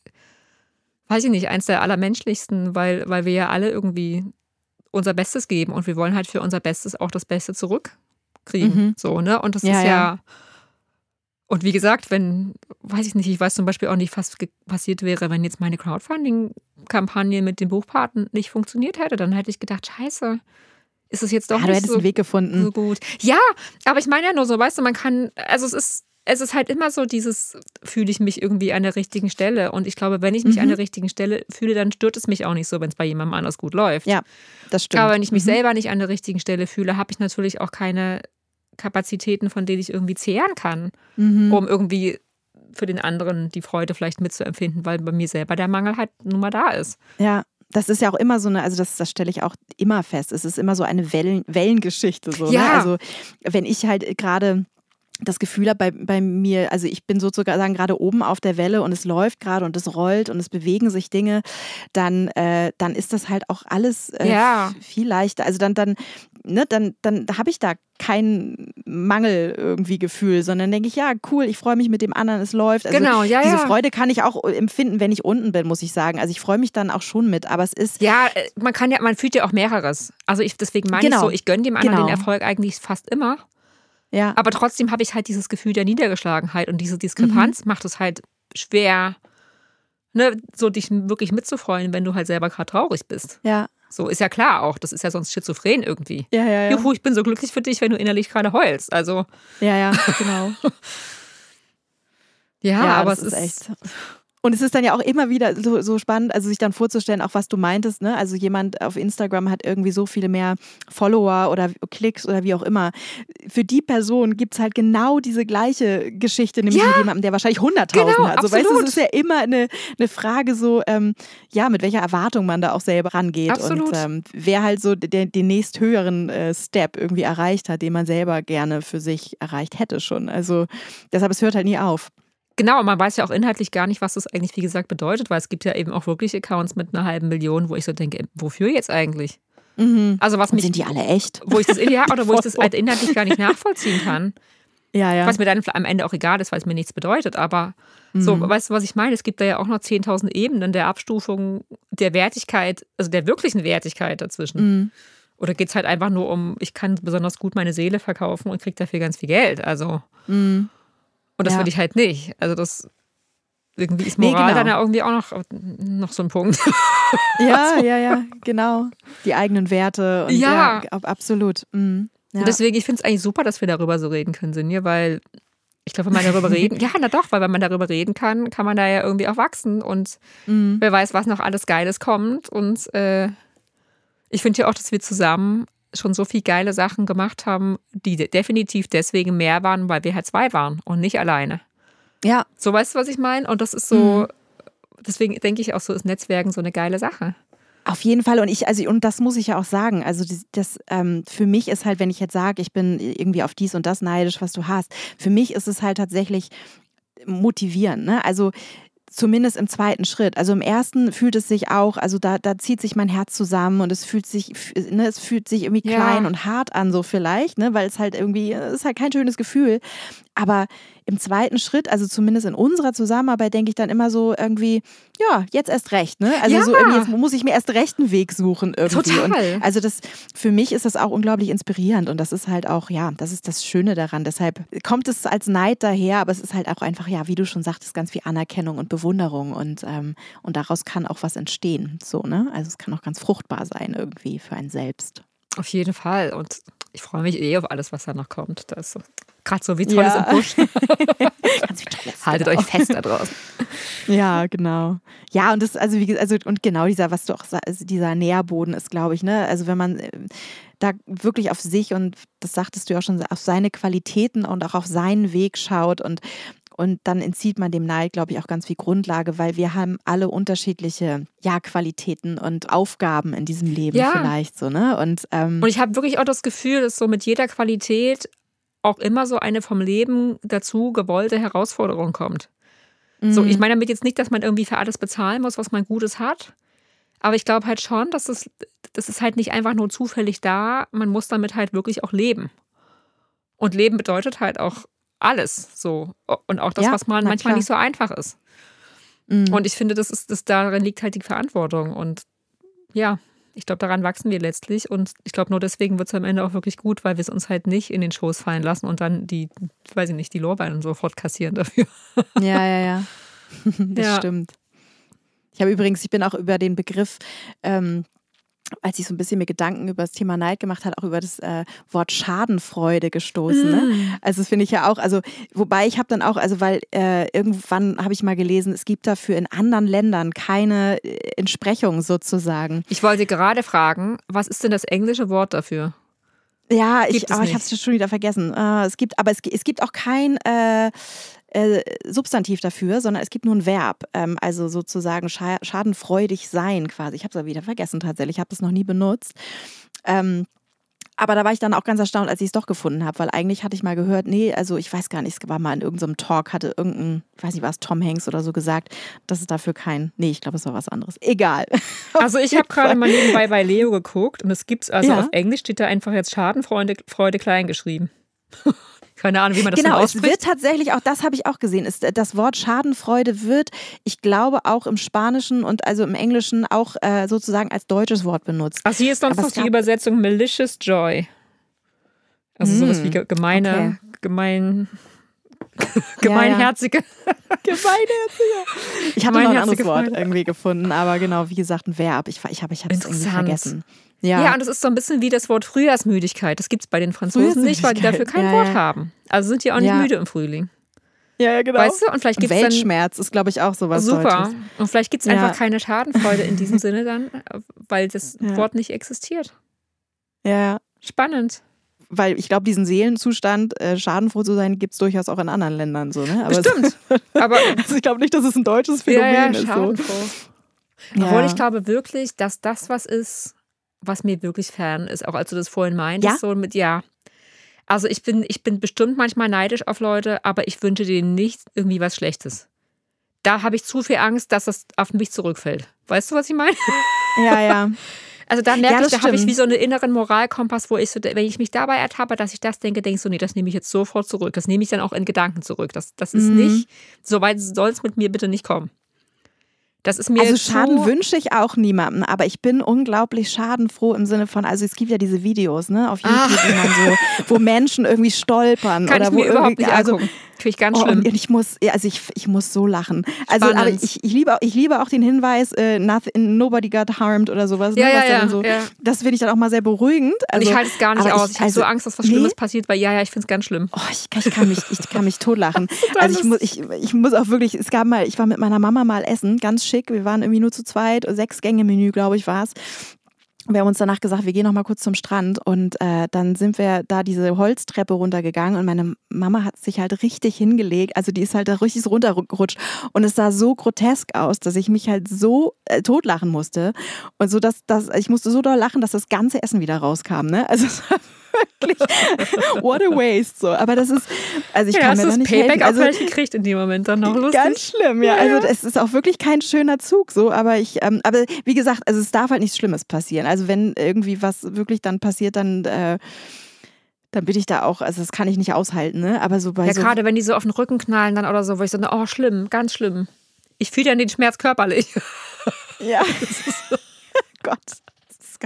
weiß ich nicht, eins der allermenschlichsten, weil, weil wir ja alle irgendwie unser Bestes geben und wir wollen halt für unser Bestes auch das Beste zurückkriegen. Mhm. So, ne? Und das ja, ist ja, ja, Und wie gesagt, wenn, weiß ich nicht, ich weiß zum Beispiel auch nicht, was passiert wäre, wenn jetzt meine Crowdfunding-Kampagne mit dem Buchpaten nicht funktioniert hätte, dann hätte ich gedacht, scheiße, ist es jetzt doch ja, nicht du hättest so, einen Weg gefunden. so gut. Ja, aber ich meine ja nur so, weißt du, man kann, also es ist, es ist halt immer so dieses, fühle ich mich irgendwie an der richtigen Stelle. Und ich glaube, wenn ich mich Mhm. an der richtigen Stelle fühle, dann stört es mich auch nicht so, wenn es bei jemandem anders gut läuft. Ja, das stimmt. Aber wenn ich mich Mhm. selber nicht an der richtigen Stelle fühle, habe ich natürlich auch keine Kapazitäten, von denen ich irgendwie zehren kann, Mhm. um irgendwie für den anderen die Freude vielleicht mitzuempfinden, weil bei mir selber der Mangel halt nun mal da ist. Ja, das ist ja auch immer so eine, also das, das stelle ich auch immer fest. Es ist immer so eine Wellen, Wellengeschichte. So, ne? Ja. Also wenn ich halt gerade das Gefühl habe bei, bei mir, also ich bin sozusagen gerade oben auf der Welle und es läuft gerade und es rollt und es bewegen sich Dinge, dann, äh, dann ist das halt auch alles äh, Ja. viel leichter. Also dann, dann, ne, dann, dann habe ich da kein Mangel irgendwie Gefühl, sondern denke ich, ja, cool, ich freue mich mit dem anderen, es läuft. Also Genau, ja, diese ja. Freude kann ich auch empfinden, wenn ich unten bin, muss ich sagen. Also ich freue mich dann auch schon mit, aber es ist Ja, äh, man kann ja, man fühlt ja auch mehreres. Also ich, deswegen meine Genau. ich so, ich gönne dem anderen Genau. den Erfolg eigentlich fast immer. ja. Aber trotzdem habe ich halt dieses Gefühl der Niedergeschlagenheit und diese Diskrepanz Mhm. macht es halt schwer, ne, so dich wirklich mitzufreuen, wenn du halt selber gerade traurig bist. Ja, So ist ja klar auch. Das ist ja sonst schizophren irgendwie. ja, ja. Ja, Juhu, ich bin so glücklich für dich, wenn du innerlich gerade heulst. Also, ja, ja genau. ja, Ja, aber es ist, ist echt. Und es ist dann ja auch immer wieder so, so spannend, also sich dann vorzustellen, auch was du meintest, ne? Also jemand auf Instagram hat irgendwie so viele mehr Follower oder Klicks oder wie auch immer. Für die Person gibt es halt genau diese gleiche Geschichte, nämlich Ja. mit jemandem, der wahrscheinlich 100.000 Genau, hat. Also weißt du, absolut. es ist ja immer eine, eine Frage so, ähm, ja, mit welcher Erwartung man da auch selber rangeht. Absolut. Und ähm, wer halt so der, den nächst höheren äh, Step irgendwie erreicht hat, den man selber gerne für sich erreicht hätte schon. Also deshalb, es hört halt nie auf. Genau, man weiß ja auch inhaltlich gar nicht, was das eigentlich, wie gesagt, bedeutet, weil es gibt ja eben auch wirklich Accounts mit einer halben Million, wo ich so denke, wofür jetzt eigentlich? Mhm. Also was mich, sind die alle echt? wo ich das, ja, oder wo ich das halt inhaltlich gar nicht nachvollziehen kann. Ja, ja. Was mir dann am Ende auch egal ist, weil es mir nichts bedeutet. Aber so, Mhm. weißt du, was ich meine? Es gibt da ja auch noch 10.000 Ebenen der Abstufung der Wertigkeit, also der wirklichen Wertigkeit dazwischen. Mhm. Oder geht es halt einfach nur um, ich kann besonders gut meine Seele verkaufen und kriege dafür ganz viel Geld. Also, Mhm. Und das Ja. will ich halt nicht. Also das irgendwie ist Nee, Moral genau. dann ja irgendwie auch noch, noch so ein Punkt. Ja, ja, ja, genau. Die eigenen Werte. Und Ja. ja. ab- absolut. Mhm. Ja. Und deswegen, ich finde es eigentlich super, dass wir darüber so reden können, Sinje, weil ich glaube, wenn man darüber reden, ja, na doch, weil wenn man darüber reden kann, kann man da ja irgendwie auch wachsen und Mhm. wer weiß, was noch alles Geiles kommt. Und äh, ich finde ja auch, dass wir zusammen schon so viel geile Sachen gemacht haben, die de- definitiv deswegen mehr waren, weil wir halt zwei waren und nicht alleine. ja, So weißt du, was ich meine? Und das ist so, Mhm. deswegen denke ich auch so, ist Netzwerken so eine geile Sache. Auf jeden Fall und ich also und das muss ich ja auch sagen, also das, das ähm, für mich ist halt, wenn ich jetzt sage, ich bin irgendwie auf dies und das neidisch, was du hast, für mich ist es halt tatsächlich motivierend, ne? Also zumindest im zweiten Schritt. Also im ersten fühlt es sich auch, also da, da zieht sich mein Herz zusammen und es fühlt sich, ne, es fühlt sich irgendwie Ja. klein und hart an, so vielleicht, ne, weil es halt irgendwie, es ist halt kein schönes Gefühl. Aber im zweiten Schritt, also zumindest in unserer Zusammenarbeit, denke ich dann immer so irgendwie, ja, jetzt erst recht, ne? Also Ja. so irgendwie, jetzt muss ich mir erst recht einen Weg suchen irgendwie. Total. Und also das, für mich ist das auch unglaublich inspirierend und das ist halt auch, ja, das ist das Schöne daran. Deshalb kommt es als Neid daher, aber es ist halt auch einfach, ja, wie du schon sagtest, ganz viel Anerkennung und Bewunderung und, ähm, und daraus kann auch was entstehen, so, ne? Also es kann auch ganz fruchtbar sein irgendwie für einen selbst. Auf jeden Fall. Und ich freue mich eh auf alles, was da noch kommt. Das gerade so wie Tolles Ja. im Busch. Ganz viel Tolles, Haltet genau. euch fest da draußen. Ja, genau. Ja, und das, also wie gesagt, also und genau dieser, was du auch sagst, also dieser Nährboden ist, glaube ich, ne? Also wenn man äh, da wirklich auf sich und das sagtest du ja auch schon, auf seine Qualitäten und auch auf seinen Weg schaut und und dann entzieht man dem Neid, glaube ich, auch ganz viel Grundlage, weil wir haben alle unterschiedliche ja, Qualitäten und Aufgaben in diesem Leben Ja. vielleicht so, ne? Und, ähm, Und ich habe wirklich auch das Gefühl, dass so mit jeder Qualität auch immer so eine vom Leben dazu gewollte Herausforderung kommt. So, mhm. ich meine damit jetzt nicht, dass man irgendwie für alles bezahlen muss, was man Gutes hat. Aber ich glaube halt schon, dass es, das ist halt nicht einfach nur zufällig da. Man muss damit halt wirklich auch leben. Und Leben bedeutet halt auch alles so. Und auch das, Ja, was man manchmal klar. nicht so einfach ist. Mhm. Und ich finde, das ist, das darin liegt halt die Verantwortung. Und ja, Ich glaube, daran wachsen wir letztlich. Und ich glaube, nur deswegen wird es am Ende auch wirklich gut, weil wir es uns halt nicht in den Schoß fallen lassen und dann die, weiß ich nicht, die Lorbeeren sofort kassieren dafür. Ja, ja, ja. Das Ja. stimmt. Ich habe übrigens, ich bin auch über den Begriff, ähm, als ich so ein bisschen mir Gedanken über das Thema Neid gemacht habe, auch über das äh, Wort Schadenfreude gestoßen. Ne? Also das finde ich ja auch, also wobei ich habe dann auch, also weil äh, irgendwann habe ich mal gelesen, es gibt dafür in anderen Ländern keine äh, Entsprechung sozusagen. Ich wollte gerade fragen, was ist denn das englische Wort dafür? Ja, Gibt ich, es aber ich habe es schon wieder vergessen. Äh, es gibt, aber es, es gibt auch kein äh, äh, Substantiv dafür, sondern es gibt nur ein Verb. Ähm, also sozusagen scha schadenfreudig sein quasi. Ich habe es aber wieder vergessen tatsächlich. Ich habe es noch nie benutzt. Ähm, aber da war ich dann auch ganz erstaunt, als ich es doch gefunden habe, weil eigentlich hatte ich mal gehört, nee, also ich weiß gar nicht, es war mal in irgendeinem Talk, hatte irgendein, ich weiß nicht, was Tom Hanks oder so gesagt, dass es dafür kein, nee, ich glaube, es war was anderes. Egal. Also ich habe gerade mal nebenbei bei Leo geguckt und es gibt's, also Ja. auf Englisch steht da einfach jetzt Schadenfreude Freude klein geschrieben. Keine Ahnung, wie man das Genau, dann es wird ausspricht. tatsächlich, auch das habe ich auch gesehen, ist, das Wort Schadenfreude wird, ich glaube, auch im Spanischen und also im Englischen auch äh, sozusagen als deutsches Wort benutzt. Ach, hier ist noch es die Übersetzung malicious joy. Also Hm, sowas wie ge- gemeine, gemein, gemeinherzige. Ich hatte noch ein anderes Gemeinherzige Wort irgendwie gefunden, aber genau, wie gesagt, ein Verb. Ich, ich habe ich es irgendwie vergessen. Ja. Ja, und es ist so ein bisschen wie das Wort Frühjahrsmüdigkeit. Das gibt es bei den Franzosen nicht, weil die dafür kein Ja, Wort ja. haben. Also sind die auch nicht Ja. müde im Frühling. ja, ja, genau. Weißt du? Und vielleicht gibt es dann. Weltschmerz ist, glaube ich, auch sowas Super. Deutsches. Und vielleicht gibt es Ja. einfach keine Schadenfreude in diesem Sinne dann, weil das Ja. Wort nicht existiert. Ja, ja. Spannend. Weil ich glaube, diesen Seelenzustand, äh, schadenfroh zu sein, gibt es durchaus auch in anderen Ländern so. Ne? Aber Bestimmt. Aber also ich glaube nicht, dass es ein deutsches ja, Phänomen ja, ist. So. Ja. Obwohl ich glaube wirklich, dass das was ist, was mir wirklich fern ist. Auch als du das vorhin meintest, Ja? so mit ja. Also ich bin, ich bin bestimmt manchmal neidisch auf Leute, aber ich wünsche denen nicht irgendwie was Schlechtes. Da habe ich zu viel Angst, dass das auf mich zurückfällt. Weißt du, was ich meine? Ja, ja. Also da merke Ja, ich, da habe ich wie so einen inneren Moralkompass, wo ich so, wenn ich mich dabei ertappe, dass ich das denke, denke ich so, nee, das nehme ich jetzt sofort zurück. Das nehme ich dann auch in Gedanken zurück. Das, das ist Mhm. nicht, so weit soll es mit mir bitte nicht kommen. Das ist mir Also Schaden wünsche ich auch niemandem, aber ich bin unglaublich schadenfroh im Sinne von, also es gibt ja diese Videos, ne, auf YouTube, Ah. wo man so, wo Menschen irgendwie stolpern kann oder ich wo irgendwie, nicht also. Finde ich ganz Oh, schlimm. und ich muss, also ich, ich muss so lachen. Also, Spannend. aber ich, ich, liebe, auch- ich liebe auch den Hinweis, äh, nothing, nobody got harmed oder sowas. Ja, ne, ja, ja, so, ja. Das finde ich dann auch mal sehr beruhigend. Und Also, ich halte es gar nicht aus. Ich, habe also, so Angst, dass was nee? Schlimmes passiert, weil ja, ja, ich finde es ganz schlimm. Oh, ich, ich, kann mich, ich kann mich totlachen. Also ich muss, ich, ich muss auch wirklich, es gab mal, ich war mit meiner Mama mal essen, ganz schick. Wir waren irgendwie nur zu zweit, sechs Gänge Menü, glaube ich, war es. Wir haben uns danach gesagt, wir gehen noch mal kurz zum Strand. Und äh, dann sind wir da diese Holztreppe runtergegangen und meine Mama hat sich halt richtig hingelegt, also die ist halt da richtig runtergerutscht. Und es sah so grotesk aus, dass ich mich halt so äh, totlachen musste. Und so dass, dass ich musste so doll lachen, dass das ganze Essen wieder rauskam, ne? Also wirklich what a waste so, aber das ist also ich ja, kann mir das nicht Payback helfen. Also, gekriegt in dem Moment dann noch lustig. Ganz schlimm, ja. Ja, Also es ist auch wirklich kein schöner Zug so, aber ich, ähm, aber wie gesagt, also es darf halt nichts Schlimmes passieren. Also wenn irgendwie was wirklich dann passiert, dann, äh, dann bin ich da auch, also das kann ich nicht aushalten, ne? Aber so bei ja, so gerade wenn die so auf den Rücken knallen dann oder so, wo ich so, oh, schlimm, ganz schlimm. Ich fühle dann den Schmerz körperlich. Ja. Gott.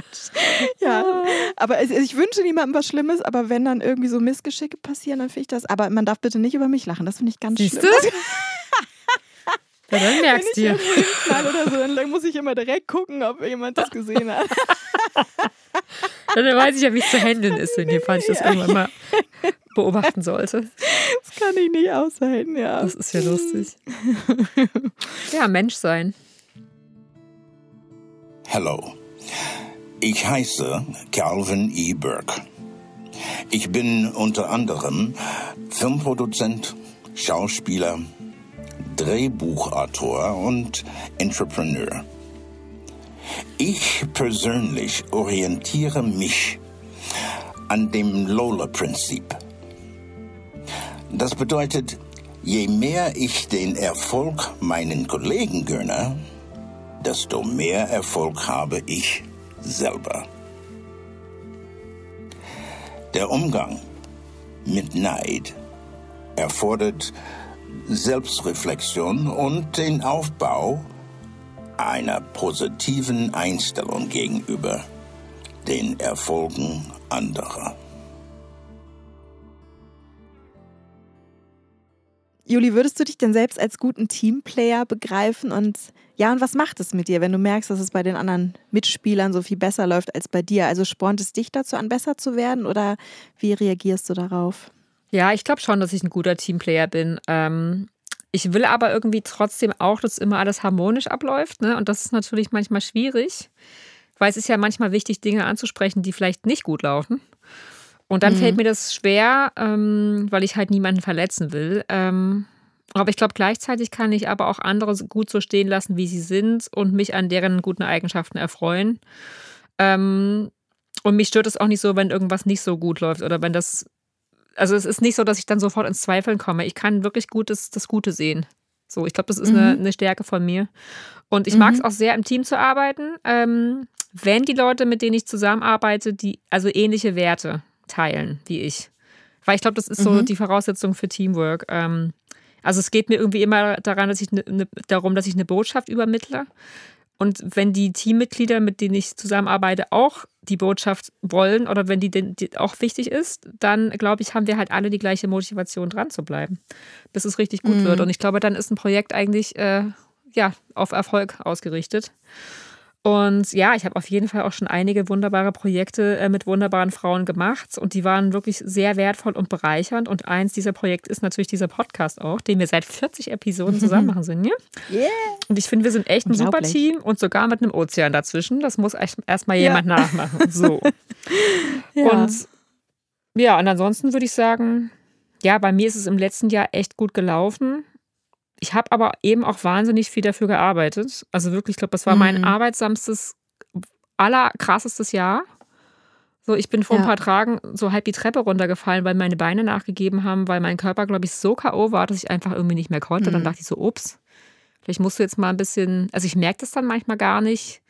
Ja, aber ich wünsche niemandem was Schlimmes, aber wenn dann irgendwie so Missgeschicke passieren, dann finde ich das. Aber man darf bitte nicht über mich lachen, das finde ich ganz Siehst schlimm. du? Ja, dann merkst du. oder so, dann muss ich immer direkt gucken, ob jemand das gesehen hat. Dann weiß ich ja, wie es zu handeln ist, wenn ihr, falls ich das irgendwann mal beobachten sollte. Das kann ich nicht aushalten, ja. Das ist ja lustig. Ja, Mensch sein. Hallo, ich heiße Calvin E. Burke. Ich bin unter anderem Filmproduzent, Schauspieler, Drehbuchautor und Entrepreneur. Ich persönlich orientiere mich an dem Lola-Prinzip. Das bedeutet, je mehr ich den Erfolg meinen Kollegen gönne, desto mehr Erfolg habe ich selber. Der Umgang mit Neid erfordert Selbstreflexion und den Aufbau einer positiven Einstellung gegenüber den Erfolgen anderer. Juli, würdest du dich denn selbst als guten Teamplayer begreifen? Und ja, und was macht es mit dir, wenn du merkst, dass es bei den anderen Mitspielern so viel besser läuft als bei dir? Also spornt es dich dazu an, besser zu werden oder wie reagierst du darauf? Ja, ich glaube schon, dass ich ein guter Teamplayer bin. Ähm, ich will aber irgendwie trotzdem auch, dass immer alles harmonisch abläuft. Ne? Und das ist natürlich manchmal schwierig, weil es ist ja manchmal wichtig, Dinge anzusprechen, die vielleicht nicht gut laufen. Und dann mhm. fällt mir das schwer, ähm, weil ich halt niemanden verletzen will. Ähm, aber ich glaube, gleichzeitig kann ich aber auch andere gut so stehen lassen, wie sie sind und mich an deren guten Eigenschaften erfreuen. Ähm, und mich stört es auch nicht so, wenn irgendwas nicht so gut läuft oder wenn das. Also es ist nicht so, dass ich dann sofort ins Zweifeln komme. Ich kann wirklich gut das, das Gute sehen. So, ich glaube, das ist mhm. eine, eine, Stärke von mir. Und ich mhm. mag es auch sehr, im Team zu arbeiten, ähm, wenn die Leute, mit denen ich zusammenarbeite, die also ähnliche Werte teilen wie ich. Weil ich glaube, das ist so mhm. die Voraussetzung für Teamwork. Ähm, also es geht mir irgendwie immer daran, dass ich ne, ne, darum, dass ich eine Botschaft übermittle. Und wenn die Teammitglieder, mit denen ich zusammenarbeite, auch die Botschaft wollen oder wenn die, die auch wichtig ist, dann glaube ich, haben wir halt alle die gleiche Motivation, dran zu bleiben, bis es richtig gut mhm. wird. Und ich glaube, dann ist ein Projekt eigentlich äh, ja, auf Erfolg ausgerichtet. Und ja, ich habe auf jeden Fall auch schon einige wunderbare Projekte äh, mit wunderbaren Frauen gemacht und die waren wirklich sehr wertvoll und bereichernd. Und eins dieser Projekte ist natürlich dieser Podcast auch, den wir seit 40 Episoden zusammen machen sind. Ja? Yeah. Und ich finde, wir sind echt ein super Team und sogar mit einem Ozean dazwischen. Das muss erstmal ja. jemand nachmachen. So. ja. Und ja, und ansonsten würde ich sagen, ja, bei mir ist es im letzten Jahr echt gut gelaufen. Ich habe aber eben auch wahnsinnig viel dafür gearbeitet. Also wirklich, ich glaube, das war mhm. mein arbeitsamstes, allerkrassestes Jahr. So, ich bin vor ja. ein paar Tagen so halb die Treppe runtergefallen, weil meine Beine nachgegeben haben, weil mein Körper, glaube ich, so K.O. war, dass ich einfach irgendwie nicht mehr konnte. Mhm. Dann dachte ich so, ups, vielleicht musst du jetzt mal ein bisschen, also ich merke das dann manchmal gar nicht,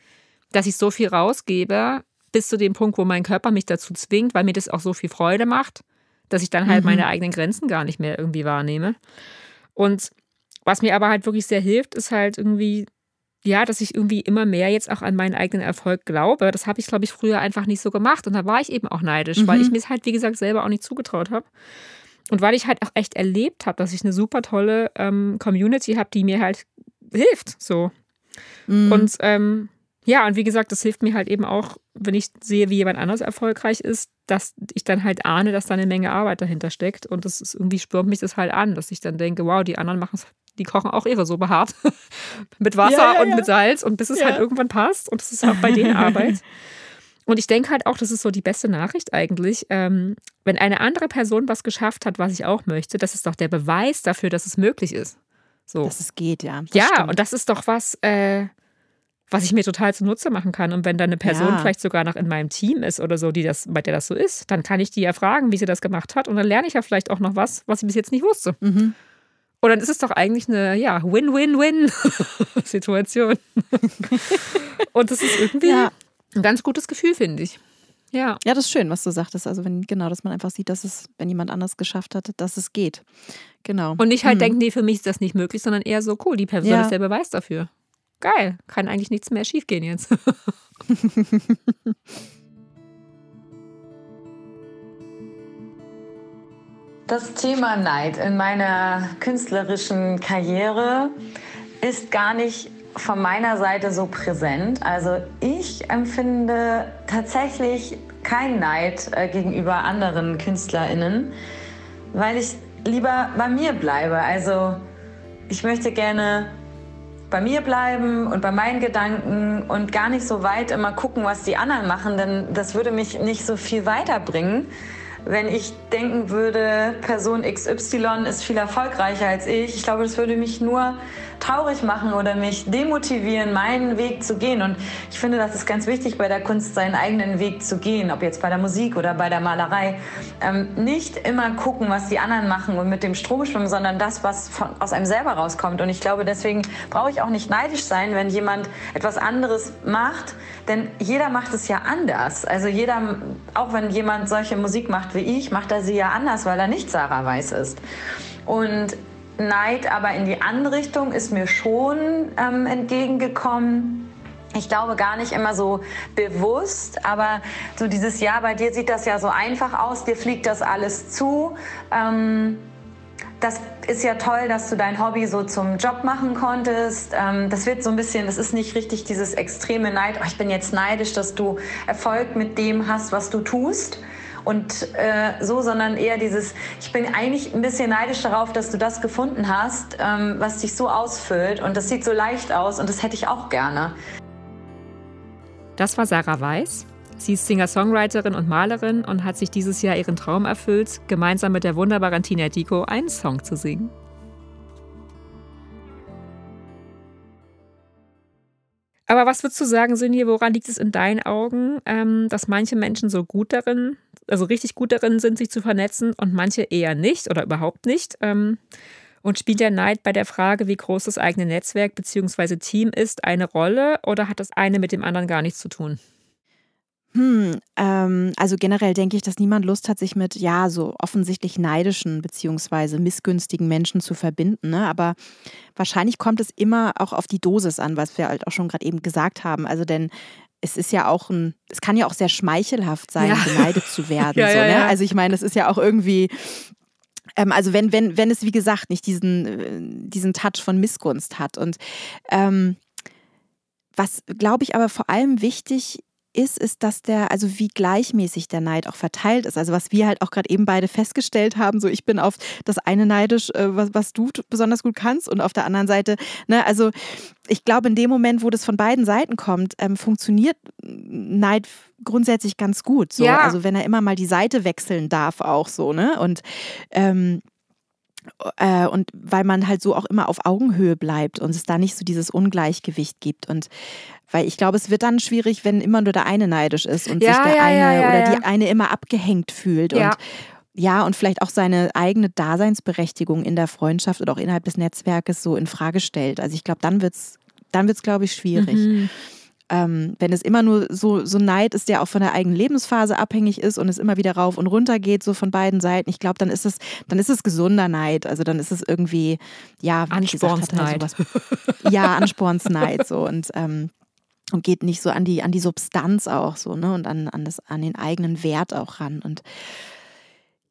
dass ich so viel rausgebe, bis zu dem Punkt, wo mein Körper mich dazu zwingt, weil mir das auch so viel Freude macht, dass ich dann halt mhm. meine eigenen Grenzen gar nicht mehr irgendwie wahrnehme. Und was mir aber halt wirklich sehr hilft, ist halt irgendwie, ja, dass ich irgendwie immer mehr jetzt auch an meinen eigenen Erfolg glaube. Das habe ich, glaube ich, früher einfach nicht so gemacht. Und da war ich eben auch neidisch, mhm. weil ich mir es halt, wie gesagt, selber auch nicht zugetraut habe. Und weil ich halt auch echt erlebt habe, dass ich eine super tolle ähm, Community habe, die mir halt hilft. So. Mhm. Und ähm, ja, und wie gesagt, das hilft mir halt eben auch, wenn ich sehe, wie jemand anders erfolgreich ist, dass ich dann halt ahne, dass da eine Menge Arbeit dahinter steckt. Und das ist irgendwie spürt mich das halt an, dass ich dann denke, wow, die anderen machen es die kochen auch ihre Suppe hart. mit Wasser ja, ja, und ja. mit Salz und bis es halt irgendwann passt. Und das ist auch bei denen Arbeit. Und ich denke halt auch, das ist so die beste Nachricht eigentlich. Ähm, wenn eine andere Person was geschafft hat, was ich auch möchte, das ist doch der Beweis dafür, dass es möglich ist. So. Dass es geht, ja. ja, stimmt. und das ist doch was, äh, was ich mir total zunutze machen kann. Und wenn dann eine Person vielleicht sogar noch in meinem Team ist oder so, die das, bei der das so ist, dann kann ich die ja fragen, wie sie das gemacht hat. Und dann lerne ich ja vielleicht auch noch was, was ich bis jetzt nicht wusste. Mhm. Und dann ist es doch eigentlich eine ja, Win-Win-Win-Situation. Und das ist irgendwie ja. ein ganz gutes Gefühl, finde ich. Ja. Ja, das ist schön, was du sagtest. Also, wenn, genau, dass man einfach sieht, dass es, wenn jemand anders geschafft hat, dass es geht. Genau. Und nicht halt mhm. denken, nee, für mich ist das nicht möglich, sondern eher so, cool, die Person ja. ist der Beweis dafür. Geil, kann eigentlich nichts mehr schiefgehen jetzt. Das Thema Neid in meiner künstlerischen Karriere ist gar nicht von meiner Seite so präsent. Also ich empfinde tatsächlich keinen Neid äh, gegenüber anderen Künstlerinnen, weil ich lieber bei mir bleibe. Also ich möchte gerne bei mir bleiben und bei meinen Gedanken und gar nicht so weit immer gucken, was die anderen machen, denn das würde mich nicht so viel weiterbringen wenn ich denken würde, Person XY ist viel erfolgreicher als ich. Ich glaube, das würde mich nur traurig machen oder mich demotivieren, meinen Weg zu gehen. Und ich finde, das ist ganz wichtig bei der Kunst, seinen eigenen Weg zu gehen, ob jetzt bei der Musik oder bei der Malerei. Ähm, nicht immer gucken, was die anderen machen und mit dem Strom schwimmen, sondern das, was von, aus einem selber rauskommt. Und ich glaube, deswegen brauche ich auch nicht neidisch sein, wenn jemand etwas anderes macht, denn jeder macht es ja anders. Also jeder, auch wenn jemand solche Musik macht wie ich, macht er sie ja anders, weil er nicht Sarah Weiß ist. Und Neid aber in die andere Richtung ist mir schon ähm, entgegengekommen. Ich glaube gar nicht immer so bewusst, aber so dieses Jahr, bei dir sieht das ja so einfach aus, dir fliegt das alles zu. Ähm, das ist ja toll, dass du dein Hobby so zum Job machen konntest. Ähm, das wird so ein bisschen, das ist nicht richtig dieses extreme Neid. Oh, ich bin jetzt neidisch, dass du Erfolg mit dem hast, was du tust. Und äh, so, sondern eher dieses, ich bin eigentlich ein bisschen neidisch darauf, dass du das gefunden hast, ähm, was dich so ausfüllt. Und das sieht so leicht aus und das hätte ich auch gerne. Das war Sarah Weiß. Sie ist Singer-Songwriterin und Malerin und hat sich dieses Jahr ihren Traum erfüllt, gemeinsam mit der wunderbaren Tina Dico einen Song zu singen. Aber was würdest du sagen, Sinje, woran liegt es in deinen Augen, ähm, dass manche Menschen so gut darin, also richtig gut darin sind, sich zu vernetzen und manche eher nicht oder überhaupt nicht? Ähm, und spielt der Neid bei der Frage, wie groß das eigene Netzwerk bzw. Team ist, eine Rolle oder hat das eine mit dem anderen gar nichts zu tun? Hm, ähm, also generell denke ich, dass niemand Lust hat, sich mit ja so offensichtlich neidischen beziehungsweise missgünstigen Menschen zu verbinden. Ne? Aber wahrscheinlich kommt es immer auch auf die Dosis an, was wir halt auch schon gerade eben gesagt haben. Also denn es ist ja auch ein, es kann ja auch sehr schmeichelhaft sein, ja. beneidet zu werden. ja, so, ja, ne? Also ich meine, es ist ja auch irgendwie, ähm, also wenn, wenn, wenn es, wie gesagt, nicht diesen, äh, diesen Touch von Missgunst hat. Und ähm, was, glaube ich, aber vor allem wichtig ist, ist, dass der, also wie gleichmäßig der Neid auch verteilt ist. Also was wir halt auch gerade eben beide festgestellt haben, so ich bin auf das eine neidisch, äh, was, was du besonders gut kannst und auf der anderen Seite, ne, also ich glaube, in dem Moment, wo das von beiden Seiten kommt, ähm, funktioniert Neid grundsätzlich ganz gut. So. Ja. Also wenn er immer mal die Seite wechseln darf, auch so, ne? Und ähm, äh, und weil man halt so auch immer auf Augenhöhe bleibt und es da nicht so dieses Ungleichgewicht gibt. Und weil ich glaube, es wird dann schwierig, wenn immer nur der eine neidisch ist und ja, sich der ja, eine ja, oder die eine immer abgehängt fühlt. Und ja, und vielleicht auch seine eigene Daseinsberechtigung in der Freundschaft oder auch innerhalb des Netzwerkes so in Frage stellt. Also ich glaube, dann wird es, dann wird's, glaube ich, schwierig. Mhm ähm, wenn es immer nur so, so Neid ist, der auch von der eigenen Lebensphase abhängig ist und es immer wieder rauf und runter geht, so von beiden Seiten, ich glaube, dann ist es, dann ist es gesunder Neid. Also dann ist es irgendwie, ja, Anspornsneid. Halt ja, Anspornsneid so und ähm, und geht nicht so an die, an die Substanz auch so, ne? Und an, an, das, an den eigenen Wert auch ran. Und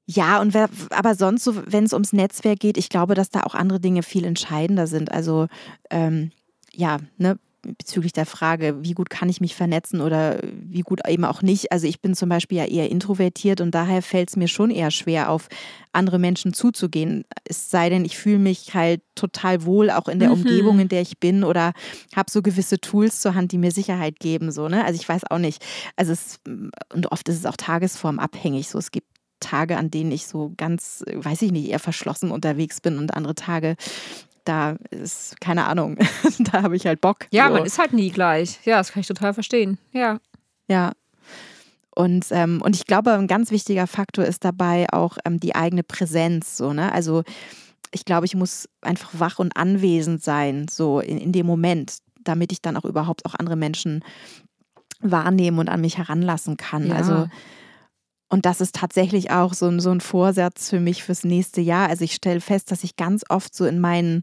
ja, und wer, aber sonst so, wenn es ums Netzwerk geht, ich glaube, dass da auch andere Dinge viel entscheidender sind. Also ähm, ja, ne, bezüglich der Frage, wie gut kann ich mich vernetzen oder wie gut eben auch nicht. Also ich bin zum Beispiel ja eher introvertiert und daher fällt es mir schon eher schwer, auf andere Menschen zuzugehen. Es sei denn, ich fühle mich halt total wohl, auch in der mhm. Umgebung, in der ich bin oder habe so gewisse Tools zur Hand, die mir Sicherheit geben. So, ne? Also ich weiß auch nicht. Also es, und oft ist es auch tagesformabhängig. So, es gibt Tage, an denen ich so ganz, weiß ich nicht, eher verschlossen unterwegs bin und andere Tage, da ist, keine Ahnung, da habe ich halt Bock. Ja, so. man ist halt nie gleich. Ja, das kann ich total verstehen. Ja. Ja. Und, ähm, und ich glaube, ein ganz wichtiger Faktor ist dabei auch ähm, die eigene Präsenz. So, ne? Also ich glaube, ich muss einfach wach und anwesend sein, so in, in dem Moment, damit ich dann auch überhaupt auch andere Menschen wahrnehmen und an mich heranlassen kann. Ja. Also und das ist tatsächlich auch so, ein, so ein Vorsatz für mich fürs nächste Jahr. Also ich stelle fest, dass ich ganz oft so in meinen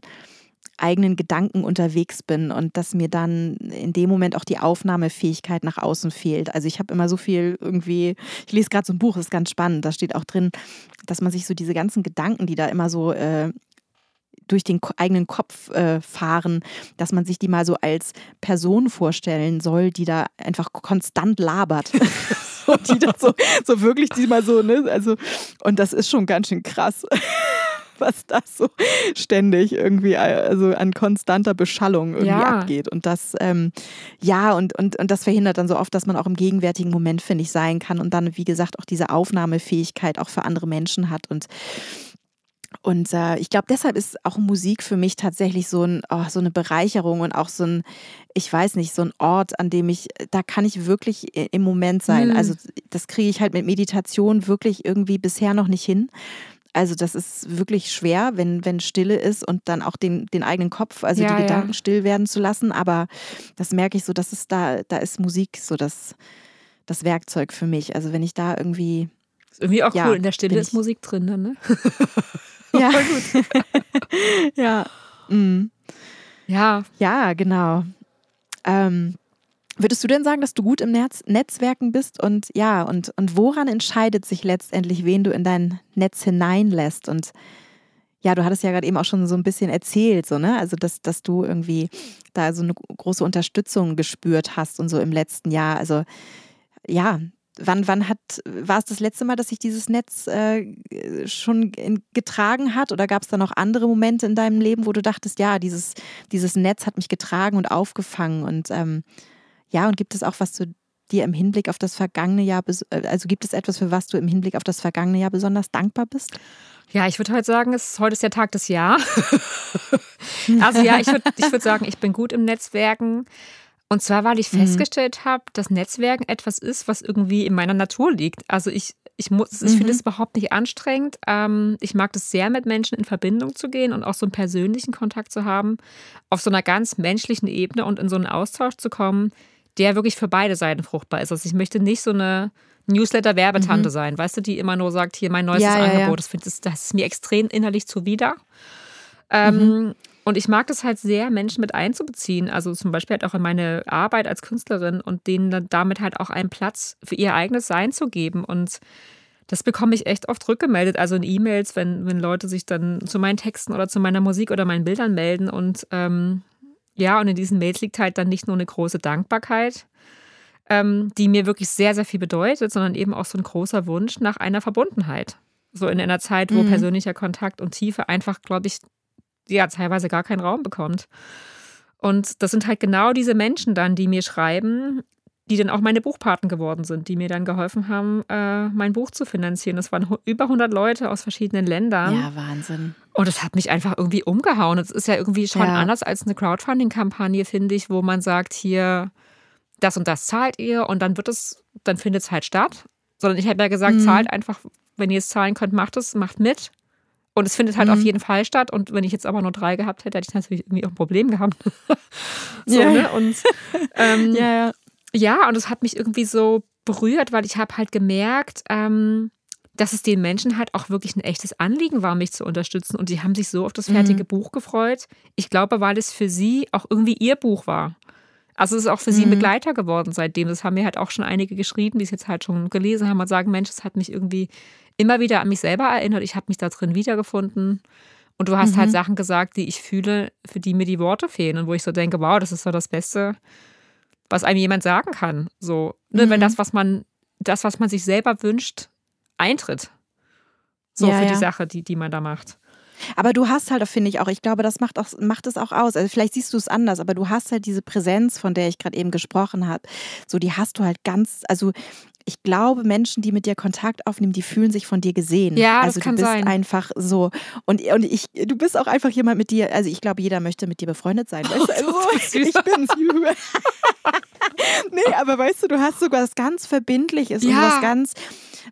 eigenen Gedanken unterwegs bin und dass mir dann in dem Moment auch die Aufnahmefähigkeit nach außen fehlt. Also ich habe immer so viel irgendwie, ich lese gerade so ein Buch, ist ganz spannend, da steht auch drin, dass man sich so diese ganzen Gedanken, die da immer so äh, durch den eigenen Kopf äh, fahren, dass man sich die mal so als Person vorstellen soll, die da einfach konstant labert. und die da so, so wirklich die mal so, ne? Also, und das ist schon ganz schön krass. was da so ständig irgendwie also an konstanter Beschallung irgendwie ja. abgeht. Und das, ähm, ja, und, und, und das verhindert dann so oft, dass man auch im gegenwärtigen Moment, finde ich, sein kann und dann, wie gesagt, auch diese Aufnahmefähigkeit auch für andere Menschen hat. Und und äh, ich glaube, deshalb ist auch Musik für mich tatsächlich so, ein, oh, so eine Bereicherung und auch so ein, ich weiß nicht, so ein Ort, an dem ich, da kann ich wirklich im Moment sein. Mhm. Also das kriege ich halt mit Meditation wirklich irgendwie bisher noch nicht hin. Also das ist wirklich schwer, wenn, wenn Stille ist und dann auch den, den eigenen Kopf, also ja, die Gedanken ja. still werden zu lassen. Aber das merke ich so, dass es da, da ist Musik so das, das Werkzeug für mich. Also wenn ich da irgendwie Ist irgendwie auch Ja, cool. In der Stille ist ich- Musik drin, dann, ne? Ja. ja. Mm. Ja, Ja, genau. Ähm, würdest du denn sagen, dass du gut im Netz Netzwerken bist und ja, und, und woran entscheidet sich letztendlich, wen du in dein Netz hineinlässt? Und ja, du hattest ja gerade eben auch schon so ein bisschen erzählt, so, ne? Also, dass, dass du irgendwie da so eine große Unterstützung gespürt hast und so im letzten Jahr. Also, ja, wann, wann hat, war es das letzte Mal, dass sich dieses Netz äh, schon in, getragen hat? Oder gab es da noch andere Momente in deinem Leben, wo du dachtest, ja, dieses, dieses Netz hat mich getragen und aufgefangen? Und ähm, ja, und gibt es auch was zu dir im Hinblick auf das vergangene Jahr, äh, also gibt es etwas, für was du im Hinblick auf das vergangene Jahr besonders dankbar bist? Ja, ich würde heute sagen, es heute ist der Tag des Jahr. also ja, ich würde ich würd sagen, ich bin gut im Netzwerken. Und zwar, weil ich festgestellt habe, dass Netzwerken etwas ist, was irgendwie in meiner Natur liegt. Also ich, ich muss, ich finde es überhaupt nicht anstrengend. Ähm, ich mag es sehr, mit Menschen in Verbindung zu gehen und auch so einen persönlichen Kontakt zu haben, auf so einer ganz menschlichen Ebene und in so einen Austausch zu kommen, der wirklich für beide Seiten fruchtbar ist. Also ich möchte nicht so eine Newsletter-Werbetante sein, weißt du, die immer nur sagt, hier mein neuestes Ja, ja, ja. Angebot. Das, find, das, das ist mir extrem innerlich zuwider. Ähm, Und ich mag das halt sehr, Menschen mit einzubeziehen. Also zum Beispiel halt auch in meine Arbeit als Künstlerin und denen dann damit halt auch einen Platz für ihr eigenes Sein zu geben. Und das bekomme ich echt oft rückgemeldet, also in E-Mails, wenn, wenn Leute sich dann zu meinen Texten oder zu meiner Musik oder meinen Bildern melden. Und ähm, ja, und in diesen Mails liegt halt dann nicht nur eine große Dankbarkeit, ähm, die mir wirklich sehr, sehr viel bedeutet, sondern eben auch so ein großer Wunsch nach einer Verbundenheit. So in einer Zeit, wo Mhm. persönlicher Kontakt und Tiefe einfach, glaube ich, ja, teilweise gar keinen Raum bekommt. Und das sind halt genau diese Menschen dann, die mir schreiben, die dann auch meine Buchpaten geworden sind, die mir dann geholfen haben, äh, mein Buch zu finanzieren. Das waren über 100 Leute aus verschiedenen Ländern. Ja, Wahnsinn. Und es hat mich einfach irgendwie umgehauen. Es ist ja irgendwie schon Ja. anders als eine Crowdfunding-Kampagne, finde ich, wo man sagt, hier, das und das zahlt ihr und dann wird es, dann findet es halt statt. Sondern ich habe ja gesagt, Mhm. zahlt einfach, wenn ihr es zahlen könnt, macht es, macht mit. Und es findet halt Mhm. auf jeden Fall statt. Und wenn ich jetzt aber nur drei gehabt hätte, hätte ich natürlich irgendwie auch ein Problem gehabt. so, Ja. ne? Und ähm, Ja, ja. ja, und es hat mich irgendwie so berührt, weil ich habe halt gemerkt, ähm, dass es den Menschen halt auch wirklich ein echtes Anliegen war, mich zu unterstützen. Und die haben sich so auf das fertige Buch gefreut. Ich glaube, weil es für sie auch irgendwie ihr Buch war. Also es ist auch für sie ein Begleiter geworden seitdem. Das haben mir halt auch schon einige geschrieben, die es jetzt halt schon gelesen haben und sagen, Mensch, es hat mich irgendwie immer wieder an mich selber erinnert. Ich habe mich da drin wiedergefunden. Und du hast halt Sachen gesagt, die ich fühle, für die mir die Worte fehlen. Und wo ich so denke, wow, das ist so das Beste, was einem jemand sagen kann. So, ne, wenn das, was man, das, was man sich selber wünscht, eintritt. So Ja, für ja. die Sache, die, die man da macht. Aber du hast halt, finde ich auch, ich glaube, das macht, auch, macht es auch aus. Also vielleicht siehst du es anders, aber du hast halt diese Präsenz, von der ich gerade eben gesprochen habe. So, die hast du halt ganz, also ich glaube, Menschen, die mit dir Kontakt aufnehmen, die fühlen sich von dir gesehen. Ja, das also kann du bist sein. einfach so. Und, und ich, du bist auch einfach jemand mit dir, also ich glaube, jeder möchte mit dir befreundet sein. Weißt du? Also, bist süß. ich bin süß. nee, aber weißt du, du hast sogar was ganz Verbindliches und Ja. was ganz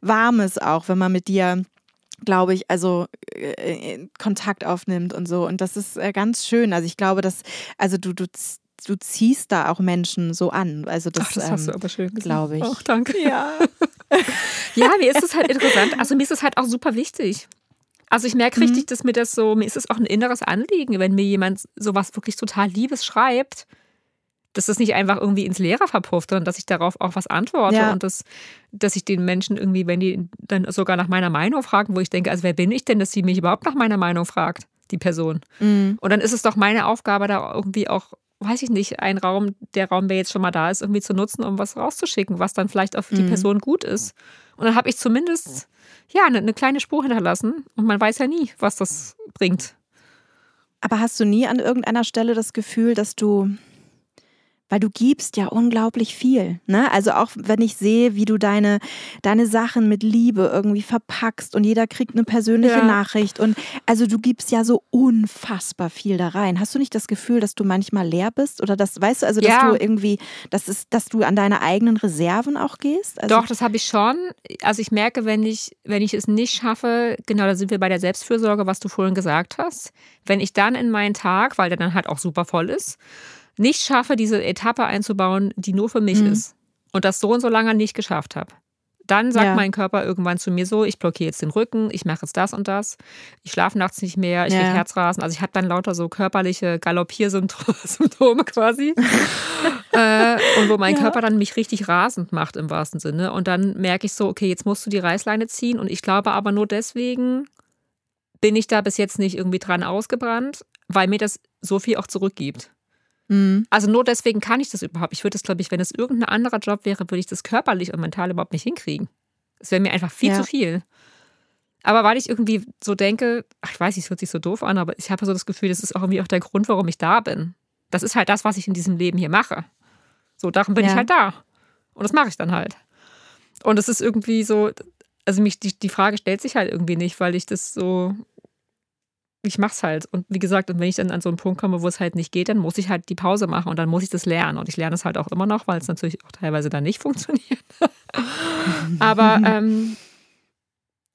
Warmes auch, wenn man mit dir glaube ich, also äh, Kontakt aufnimmt und so. Und das ist äh, ganz schön. Also ich glaube, dass, also du, du, du ziehst da auch Menschen so an. Also das, Ach, das hast du ähm, aber schön gesagt. glaube ich. Ach, danke. Ja. Ja, mir ist es halt interessant. Also mir ist es halt auch super wichtig. Also ich merke Mhm. richtig, dass mir das so, mir ist es auch ein inneres Anliegen, wenn mir jemand sowas wirklich total Liebes schreibt, dass das nicht einfach irgendwie ins Leere verpufft, sondern dass ich darauf auch was antworte Ja. und dass, dass ich den Menschen irgendwie, wenn die dann sogar nach meiner Meinung fragen, wo ich denke, also wer bin ich denn, dass sie mich überhaupt nach meiner Meinung fragt, die Person. Mhm. Und dann ist es doch meine Aufgabe, da irgendwie auch, weiß ich nicht, einen Raum, der Raum, der jetzt schon mal da ist, irgendwie zu nutzen, um was rauszuschicken, was dann vielleicht auch für die Mhm. Person gut ist. Und dann habe ich zumindest, ja, eine, eine kleine Spur hinterlassen und man weiß ja nie, was das bringt. Aber hast du nie an irgendeiner Stelle das Gefühl, dass du, weil du gibst ja unglaublich viel, ne? Also auch wenn ich sehe, wie du deine, deine Sachen mit Liebe irgendwie verpackst und jeder kriegt eine persönliche Ja. Nachricht und also du gibst ja so unfassbar viel da rein. Hast du nicht das Gefühl, dass du manchmal leer bist oder das, weißt du, also dass Ja. du irgendwie, dass es, dass du an deine eigenen Reserven auch gehst? Also, Doch, das habe ich schon. Also ich merke, wenn ich, wenn ich es nicht schaffe, genau, da sind wir bei der Selbstfürsorge, was du vorhin gesagt hast. Wenn ich dann in meinen Tag, weil der dann halt auch super voll ist, nicht schaffe, diese Etappe einzubauen, die nur für mich Mhm. ist und das so und so lange nicht geschafft habe, Dann sagt Ja. mein Körper irgendwann zu mir so, ich blockiere jetzt den Rücken, ich mache jetzt das und das, ich schlafe nachts nicht mehr, ich Ja. kriege Herzrasen. Also ich habe dann lauter so körperliche Galoppiersymptome quasi. äh, und wo mein Ja. Körper dann mich richtig rasend macht im wahrsten Sinne. Und dann merke ich so, okay, jetzt musst du die Reißleine ziehen. Und ich glaube aber nur deswegen bin ich da bis jetzt nicht irgendwie dran ausgebrannt, weil mir das so viel auch zurückgibt. Mhm. Also nur deswegen kann ich das überhaupt. Ich würde das, glaube ich, wenn es irgendein anderer Job wäre, würde ich das körperlich und mental überhaupt nicht hinkriegen. Es wäre mir einfach viel Ja. zu viel. Aber weil ich irgendwie so denke, ach, ich weiß es hört sich so doof an, aber ich habe so das Gefühl, das ist auch irgendwie auch der Grund, warum ich da bin. Das ist halt das, was ich in diesem Leben hier mache. So, darum bin Ja. ich halt da. Und das mache ich dann halt. Und es ist irgendwie so, also mich, die, die Frage stellt sich halt irgendwie nicht, weil ich das so, ich mach's halt. Und wie gesagt, und wenn ich dann an so einen Punkt komme, wo es halt nicht geht, dann muss ich halt die Pause machen und dann muss ich das lernen. Und ich lerne es halt auch immer noch, weil es natürlich auch teilweise dann nicht funktioniert. Aber ähm,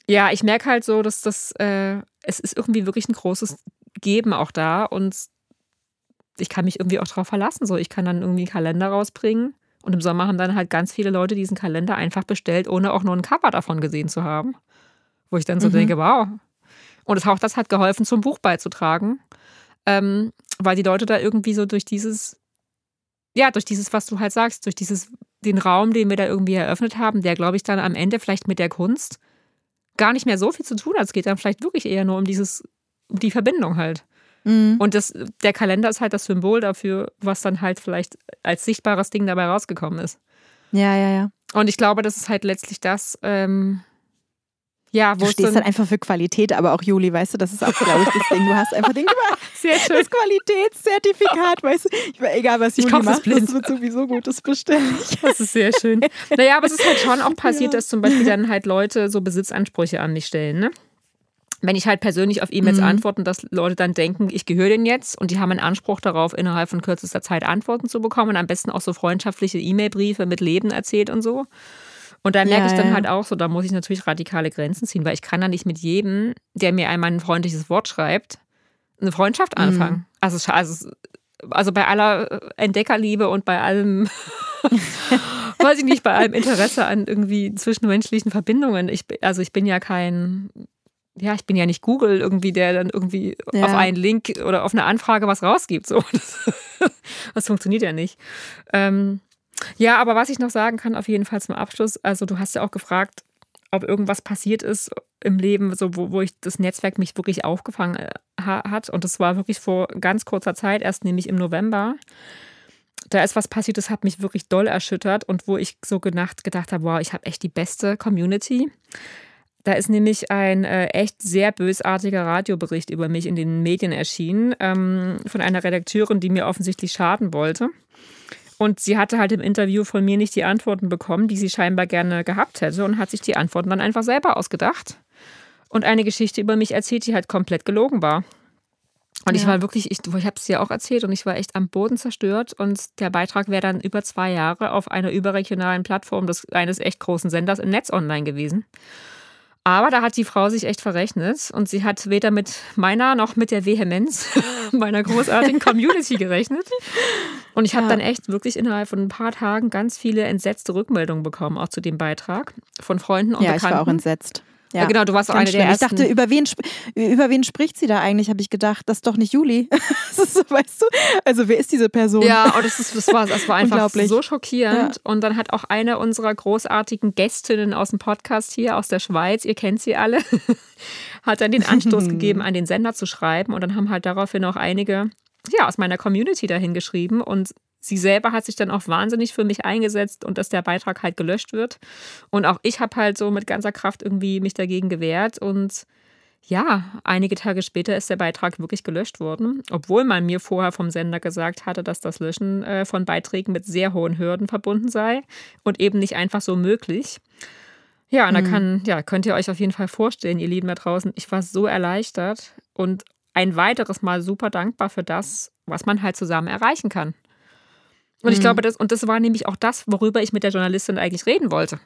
ja, ich merke halt so, dass das, äh, es ist irgendwie wirklich ein großes Geben auch da und ich kann mich irgendwie auch darauf verlassen. So, ich kann dann irgendwie einen Kalender rausbringen und im Sommer haben dann halt ganz viele Leute diesen Kalender einfach bestellt, ohne auch nur ein Cover davon gesehen zu haben. Wo ich dann so Mhm. denke, wow. Und es, auch das hat geholfen, zum Buch beizutragen, ähm, weil die Leute da irgendwie so durch dieses, ja, durch dieses, was du halt sagst, durch dieses, den Raum, den wir da irgendwie eröffnet haben, der, glaube ich, dann am Ende vielleicht mit der Kunst gar nicht mehr so viel zu tun hat. Es geht dann vielleicht wirklich eher nur um dieses, um die Verbindung halt. Mhm. Und das, der Kalender ist halt das Symbol dafür, was dann halt vielleicht als sichtbares Ding dabei rausgekommen ist. Ja, ja, ja. Und ich glaube, das ist halt letztlich das, ähm, ja, wo Du stehst dann, dann einfach für Qualität, aber auch Juli, weißt du, das ist auch, glaube ich, das Ding. Du hast einfach den sehr schön. das Qualitätszertifikat, weißt du. Ich, egal, was Ich Juli kauf das macht, das wird sowieso gut, das bestelle ich. Das ist sehr schön. Naja, aber es ist halt schon auch passiert, dass zum Beispiel dann halt Leute so Besitzansprüche an mich stellen, ne? Wenn ich halt persönlich auf E-Mails Mhm. antworte, dass Leute dann denken, ich gehöre denen jetzt und die haben einen Anspruch darauf, innerhalb von kürzester Zeit Antworten zu bekommen und am besten auch so freundschaftliche E-Mail-Briefe mit Leben erzählt und so. Und da merke Ja, ich dann ja. halt auch so, da muss ich natürlich radikale Grenzen ziehen, weil ich kann da nicht mit jedem, der mir einmal ein freundliches Wort schreibt, eine Freundschaft Mhm. anfangen. Also, scha- also, also bei aller äh, Entdeckerliebe und bei allem, weiß ich nicht, bei allem Interesse an irgendwie zwischenmenschlichen Verbindungen. Ich, also ich bin ja kein, ja, ich bin ja nicht Google irgendwie, der dann irgendwie Ja. auf einen Link oder auf eine Anfrage was rausgibt. So. Das, das funktioniert ja nicht. Ähm, ja, aber was ich noch sagen kann, auf jeden Fall zum Abschluss, also du hast ja auch gefragt, ob irgendwas passiert ist im Leben, so wo, wo ich das Netzwerk mich wirklich aufgefangen äh, ha, hat. Und das war wirklich vor ganz kurzer Zeit, erst nämlich im November. Da ist was passiert, das hat mich wirklich doll erschüttert und wo ich so gedacht, gedacht habe, wow, ich habe echt die beste Community. Da ist nämlich ein äh, echt sehr bösartiger Radiobericht über mich in den Medien erschienen, ähm, von einer Redakteurin, die mir offensichtlich schaden wollte. Und sie hatte halt im Interview von mir nicht die Antworten bekommen, die sie scheinbar gerne gehabt hätte und hat sich die Antworten dann einfach selber ausgedacht und eine Geschichte über mich erzählt, die halt komplett gelogen war. Und ich Ja. war wirklich, ich, ich habe es dir auch erzählt und ich war echt am Boden zerstört und der Beitrag wäre dann über zwei Jahre auf einer überregionalen Plattform des, eines echt großen Senders im Netz online gewesen. Aber da hat die Frau sich echt verrechnet und sie hat weder mit meiner noch mit der Vehemenz meiner großartigen Community gerechnet. Und ich habe Ja. dann echt wirklich innerhalb von ein paar Tagen ganz viele entsetzte Rückmeldungen bekommen, auch zu dem Beitrag von Freunden und Ja, ich Bekannten. war auch entsetzt. Ja, genau, du warst auch eine der ersten. Ich dachte, über wen, über wen spricht sie da eigentlich? Habe ich gedacht, das ist doch nicht Juli. so, weißt du? Also, wer ist diese Person? Ja, und das, ist, das, war, das war einfach so schockierend. Und dann hat auch eine unserer großartigen Gästinnen aus dem Podcast hier, aus der Schweiz, ihr kennt sie alle, hat dann den Anstoß gegeben, an den Sender zu schreiben. Und dann haben halt daraufhin auch einige ja, aus meiner Community dahin geschrieben. Und sie selber hat sich dann auch wahnsinnig für mich eingesetzt und dass der Beitrag halt gelöscht wird. Und auch ich habe halt so mit ganzer Kraft irgendwie mich dagegen gewehrt. Und ja, einige Tage später ist der Beitrag wirklich gelöscht worden, obwohl man mir vorher vom Sender gesagt hatte, dass das Löschen äh, von Beiträgen mit sehr hohen Hürden verbunden sei und eben nicht einfach so möglich. Ja, und da kann, ja, könnt ihr euch auf jeden Fall vorstellen, ihr Lieben da draußen, ich war so erleichtert und ein weiteres Mal super dankbar für das, was man halt zusammen erreichen kann. Und ich Mhm. glaube, das, und das war nämlich auch das, worüber ich mit der Journalistin eigentlich reden wollte.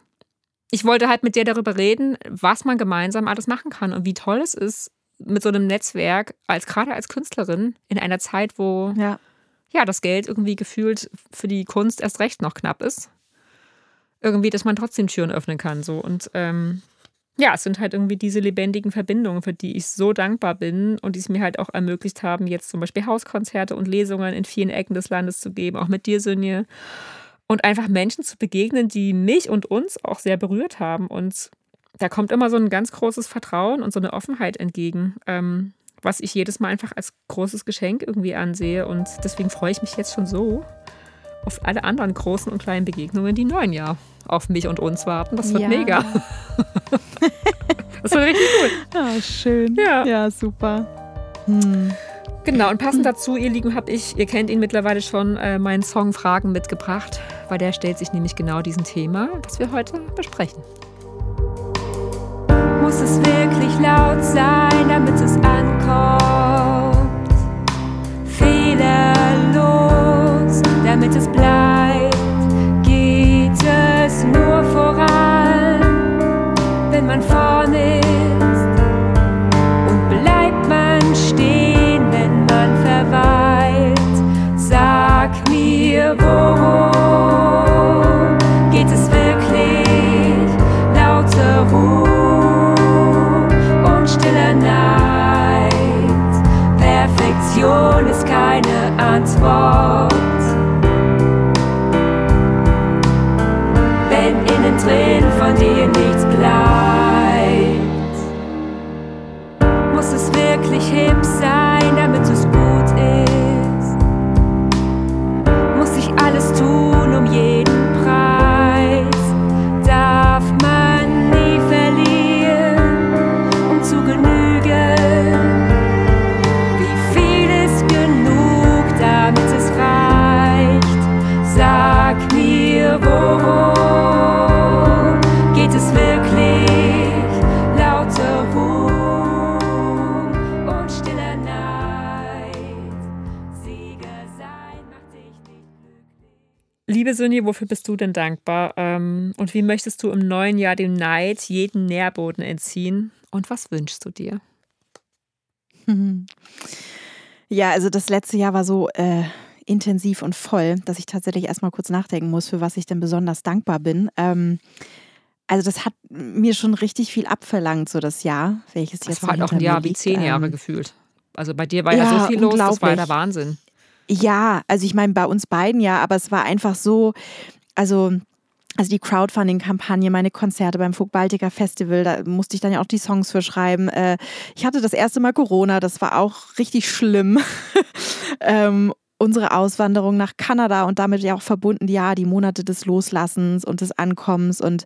Ich wollte halt mit der darüber reden, was man gemeinsam alles machen kann und wie toll es ist, mit so einem Netzwerk, als gerade als Künstlerin, in einer Zeit, wo Ja. ja das Geld irgendwie gefühlt für die Kunst erst recht noch knapp ist, irgendwie, dass man trotzdem Türen öffnen kann. So. Und ähm, ja, es sind halt irgendwie diese lebendigen Verbindungen, für die ich so dankbar bin und die es mir halt auch ermöglicht haben, jetzt zum Beispiel Hauskonzerte und Lesungen in vielen Ecken des Landes zu geben, auch mit dir, Sönje. Und einfach Menschen zu begegnen, die mich und uns auch sehr berührt haben. Und da kommt immer so ein ganz großes Vertrauen und so eine Offenheit entgegen, ähm, was ich jedes Mal einfach als großes Geschenk irgendwie ansehe. Und deswegen freue ich mich jetzt schon so auf alle anderen großen und kleinen Begegnungen, die neuen Jahr auf mich und uns warten. Das wird ja. mega. das wird richtig gut. Ah, schön. Ja, ja super. Hm. Genau, und passend dazu, ihr Lieben, habe ich, ihr kennt ihn mittlerweile schon, äh, meinen Song Fragen mitgebracht, weil der stellt sich nämlich genau diesem Thema, das wir heute besprechen. Muss es wirklich laut sein, damit es ankommt? Fehlerlos, damit es bleibt? Geht es nur voran, wenn man vorne ist? Und bleibt man stehen, wenn man verweilt? Sag mir, worum geht es wirklich? Lauter Ruhe. Perfektion ist keine Antwort. Wirklich hip sein, damit es gut ist. Muss ich alles tun, um jeden Liebe Sunni, wofür bist du denn dankbar? Ähm, und wie möchtest du im neuen Jahr dem Neid jeden Nährboden entziehen? Und was wünschst du dir? Ja, also das letzte Jahr war so äh, intensiv und voll, dass ich tatsächlich erstmal kurz nachdenken muss, für was ich denn besonders dankbar bin. Ähm, also das hat mir schon richtig viel abverlangt, so das Jahr, welches das jetzt war halt auch ein Jahr liegt. wie zehn Jahre ähm, gefühlt. Also bei dir war ja, ja so viel los, das war der Wahnsinn. Ja, also ich meine bei uns beiden ja, aber es war einfach so, also also die Crowdfunding-Kampagne, meine Konzerte beim Folk Baltica Festival, da musste ich dann ja auch die Songs für schreiben. Äh, ich hatte das erste Mal Corona, das war auch richtig schlimm. Ähm, unsere Auswanderung nach Kanada und damit ja auch verbunden, ja, die Monate des Loslassens und des Ankommens und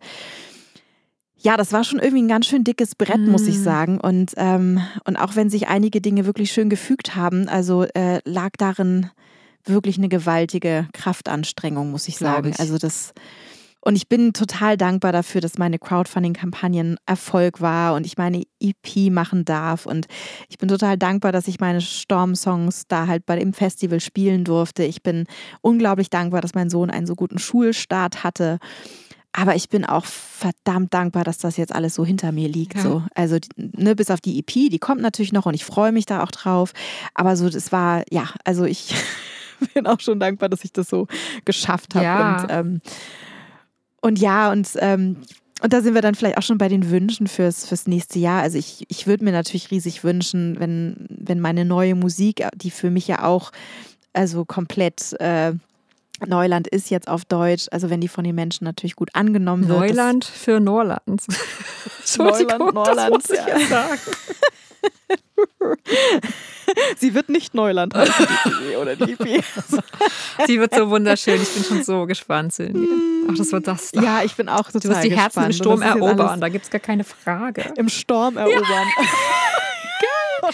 ja, das war schon irgendwie ein ganz schön dickes Brett, muss ich mhm. sagen. Und, ähm, und auch wenn sich einige Dinge wirklich schön gefügt haben, also äh, lag darin wirklich eine gewaltige Kraftanstrengung, muss ich sagen. Ich. Also das und ich bin total dankbar dafür, dass meine Crowdfunding-Kampagne Erfolg war und ich meine EP machen darf. Und ich bin total dankbar, dass ich meine Storm-Songs da halt bei dem Festival spielen durfte. Ich bin unglaublich dankbar, dass mein Sohn einen so guten Schulstart hatte. Aber ich bin auch verdammt dankbar, dass das jetzt alles so hinter mir liegt. Ja. So. Also ne, bis auf die EP, die kommt natürlich noch und ich freue mich da auch drauf. Aber so, das war, ja, also ich bin auch schon dankbar, dass ich das so geschafft habe. Ja. Und ähm, und ja, und, ähm, und da sind wir dann vielleicht auch schon bei den Wünschen fürs, fürs nächste Jahr. Also ich, ich würde mir natürlich riesig wünschen, wenn, wenn meine neue Musik, die für mich ja auch also komplett äh, Neuland ist jetzt auf Deutsch, also wenn die von den Menschen natürlich gut angenommen wird. Neuland für Norland. Neuland, Norland, ja. sagen. Sie wird nicht Neuland heißen, die oder die EP. Sie wird so wunderschön. Ich bin schon so gespannt. Ach, das wird das. Ja, ich bin auch total Du wirst die Herzen im Sturm erobern. Da gibt es gar keine Frage. Im Sturm erobern. Ja.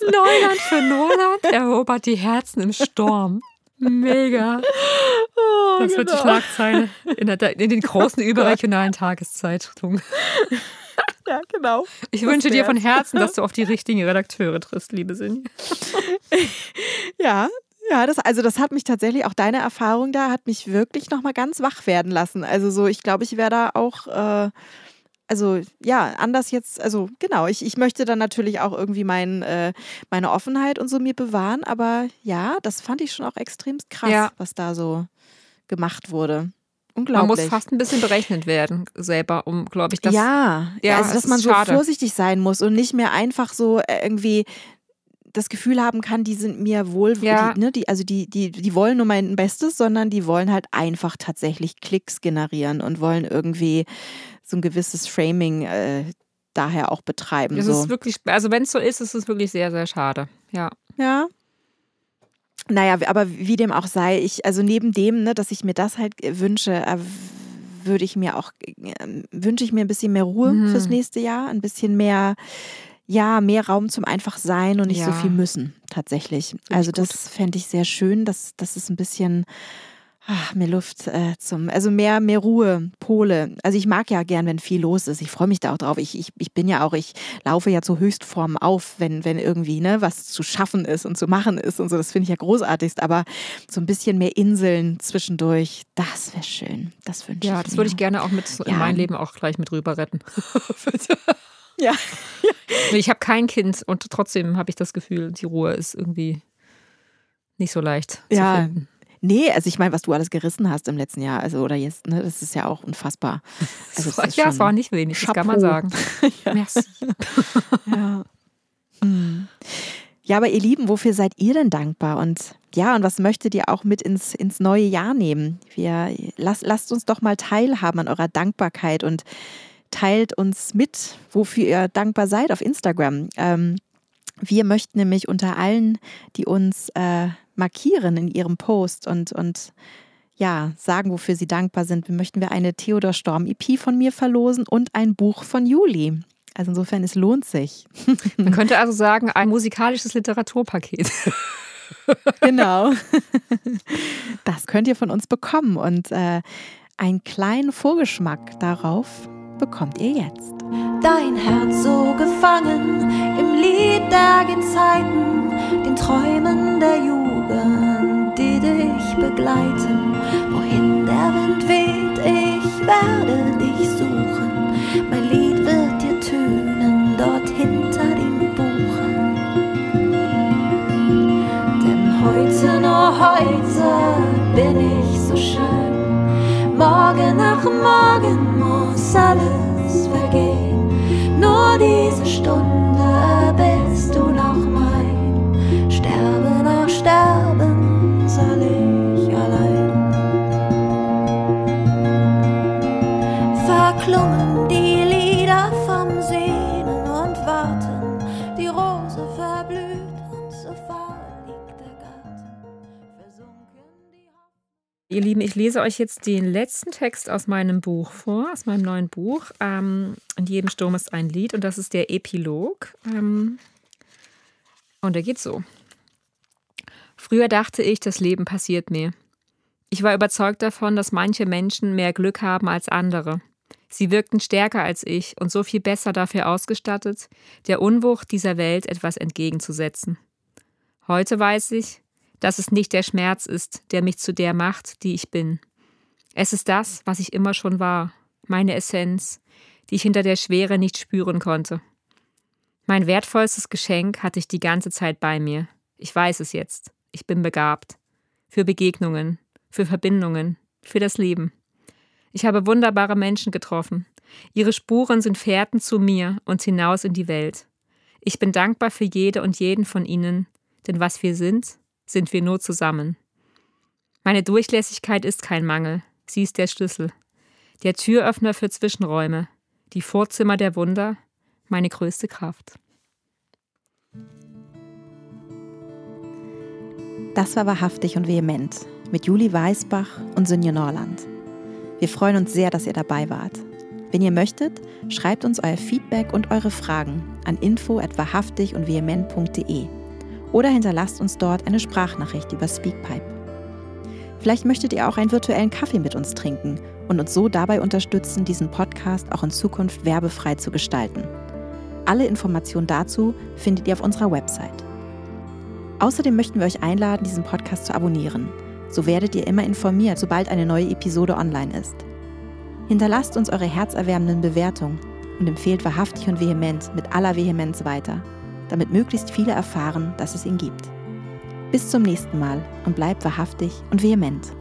Neuland für Norland erobert die Herzen im Sturm. Mega. Oh, das genau. wird die genau. Schlagzeile in, der, in den großen überregionalen Tageszeitungen. Ja, genau. Ich das wünsche dir von Herzen, dass du auf die richtigen Redakteure triffst, liebe Sinja. ja, ja, das, also das hat mich tatsächlich, auch deine Erfahrung da, hat mich wirklich nochmal ganz wach werden lassen. Also so, ich glaube, ich wäre da auch, äh, also ja, anders jetzt, also genau, ich, ich möchte dann natürlich auch irgendwie mein, äh, meine Offenheit und so mir bewahren, aber ja, das fand ich schon auch extrem krass, ja. was da so gemacht wurde. unglaublich. Man muss fast ein bisschen berechnet werden selber, um, glaube ich, das. ja, ja, also dass man so schade. vorsichtig sein muss und nicht mehr einfach so äh, irgendwie das Gefühl haben kann, die sind mir wohl, Ja. die, ne, die, also die, die, die wollen nur mein Bestes, sondern die wollen halt einfach tatsächlich Klicks generieren und wollen irgendwie so ein gewisses Framing äh, daher auch betreiben. Es so. ist wirklich, also wenn es so ist, ist es wirklich sehr, sehr schade. Ja. Ja. Naja, aber wie dem auch sei, ich, also neben dem, ne, dass ich mir das halt wünsche, äh, würde ich mir auch, äh, wünsche ich mir ein bisschen mehr Ruhe Mhm. fürs nächste Jahr, ein bisschen mehr, ja, mehr Raum zum einfach sein und nicht so Ja. viel müssen, tatsächlich. also das fände ich sehr schön, dass, dass es ein bisschen ach, mehr Luft äh, zum, also mehr, mehr Ruhe, Pole. Also ich mag ja gern, wenn viel los ist. Ich freue mich da auch drauf. Ich, ich, ich bin ja auch, ich laufe ja zu Höchstformen auf, wenn, wenn irgendwie ne, was zu schaffen ist und zu machen ist und so. Das finde ich ja großartigst. Aber so ein bisschen mehr Inseln zwischendurch, das wäre schön. Das wünsche ich Ja, das würde ich gerne auch mit in Ja. mein Leben auch gleich mit rüber retten. Ja. Ich habe kein Kind und trotzdem habe ich das Gefühl, die Ruhe ist irgendwie nicht so leicht Ja. zu finden. Nee, also ich meine, was du alles gerissen hast im letzten Jahr, also oder jetzt, ne, das ist ja auch unfassbar. Also das ja, es war nicht wenig, das kann man sagen. Merci. Ja. Hm. Ja, aber ihr Lieben, wofür seid ihr denn dankbar? Und ja, und was möchtet ihr auch mit ins, ins neue Jahr nehmen? Wir, lasst, lasst uns doch mal teilhaben an eurer Dankbarkeit und teilt uns mit, wofür ihr dankbar seid auf Instagram. Ähm, wir möchten nämlich unter allen, die uns äh, markieren in ihrem Post und, und ja, sagen, wofür sie dankbar sind, möchten wir eine Theodor Storm EP von mir verlosen und ein Buch von Juli. Also insofern, es lohnt sich. Man könnte also sagen, ein musikalisches Literaturpaket. Genau. Das könnt ihr von uns bekommen und äh, einen kleinen Vorgeschmack darauf bekommt ihr jetzt. Dein Herz so gefangen im Lied der Gezeiten, den Träumen der Jugend, die dich begleiten. Wohin der Wind weht, ich werde dich suchen. Mein Lied wird dir tönen dort hinter den Buchen. Denn heute, nur heute bin ich so schön. Morgen nach morgen muss alles vergehen. Nur diese Stunde bist du noch mein. Sterben nach Sterben soll ich Ihr Lieben, ich lese euch jetzt den letzten Text aus meinem Buch vor, aus meinem neuen Buch. Ähm, in jedem Sturm ist ein Lied und das ist der Epilog. Ähm, und der geht so. Früher dachte ich, das Leben passiert mir. Ich war überzeugt davon, dass manche Menschen mehr Glück haben als andere. Sie wirkten stärker als ich und so viel besser dafür ausgestattet, der Unwucht dieser Welt etwas entgegenzusetzen. Heute weiß ich, dass es nicht der Schmerz ist, der mich zu der macht, die ich bin. Es ist das, was ich immer schon war, meine Essenz, die ich hinter der Schwere nicht spüren konnte. Mein wertvollstes Geschenk hatte ich die ganze Zeit bei mir. Ich weiß es jetzt. Ich bin begabt. Für Begegnungen, für Verbindungen, für das Leben. Ich habe wunderbare Menschen getroffen. Ihre Spuren sind Fährten zu mir und hinaus in die Welt. Ich bin dankbar für jede und jeden von ihnen, denn was wir sind, sind wir nur zusammen. Meine Durchlässigkeit ist kein Mangel, sie ist der Schlüssel, der Türöffner für Zwischenräume, die Vorzimmer der Wunder, meine größte Kraft. Das war wahrhaftig und vehement mit Juli Weisbach und Sünje Norland. Wir freuen uns sehr, dass ihr dabei wart. Wenn ihr möchtet, schreibt uns euer Feedback und eure Fragen an info oder hinterlasst uns dort eine Sprachnachricht über Speakpipe. Vielleicht möchtet ihr auch einen virtuellen Kaffee mit uns trinken und uns so dabei unterstützen, diesen Podcast auch in Zukunft werbefrei zu gestalten. Alle Informationen dazu findet ihr auf unserer Website. Außerdem möchten wir euch einladen, diesen Podcast zu abonnieren. So werdet ihr immer informiert, sobald eine neue Episode online ist. Hinterlasst uns eure herzerwärmenden Bewertungen und empfehlt wahrhaftig und vehement mit aller Vehemenz weiter, damit möglichst viele erfahren, dass es ihn gibt. Bis zum nächsten Mal und bleibt wahrhaftig und vehement.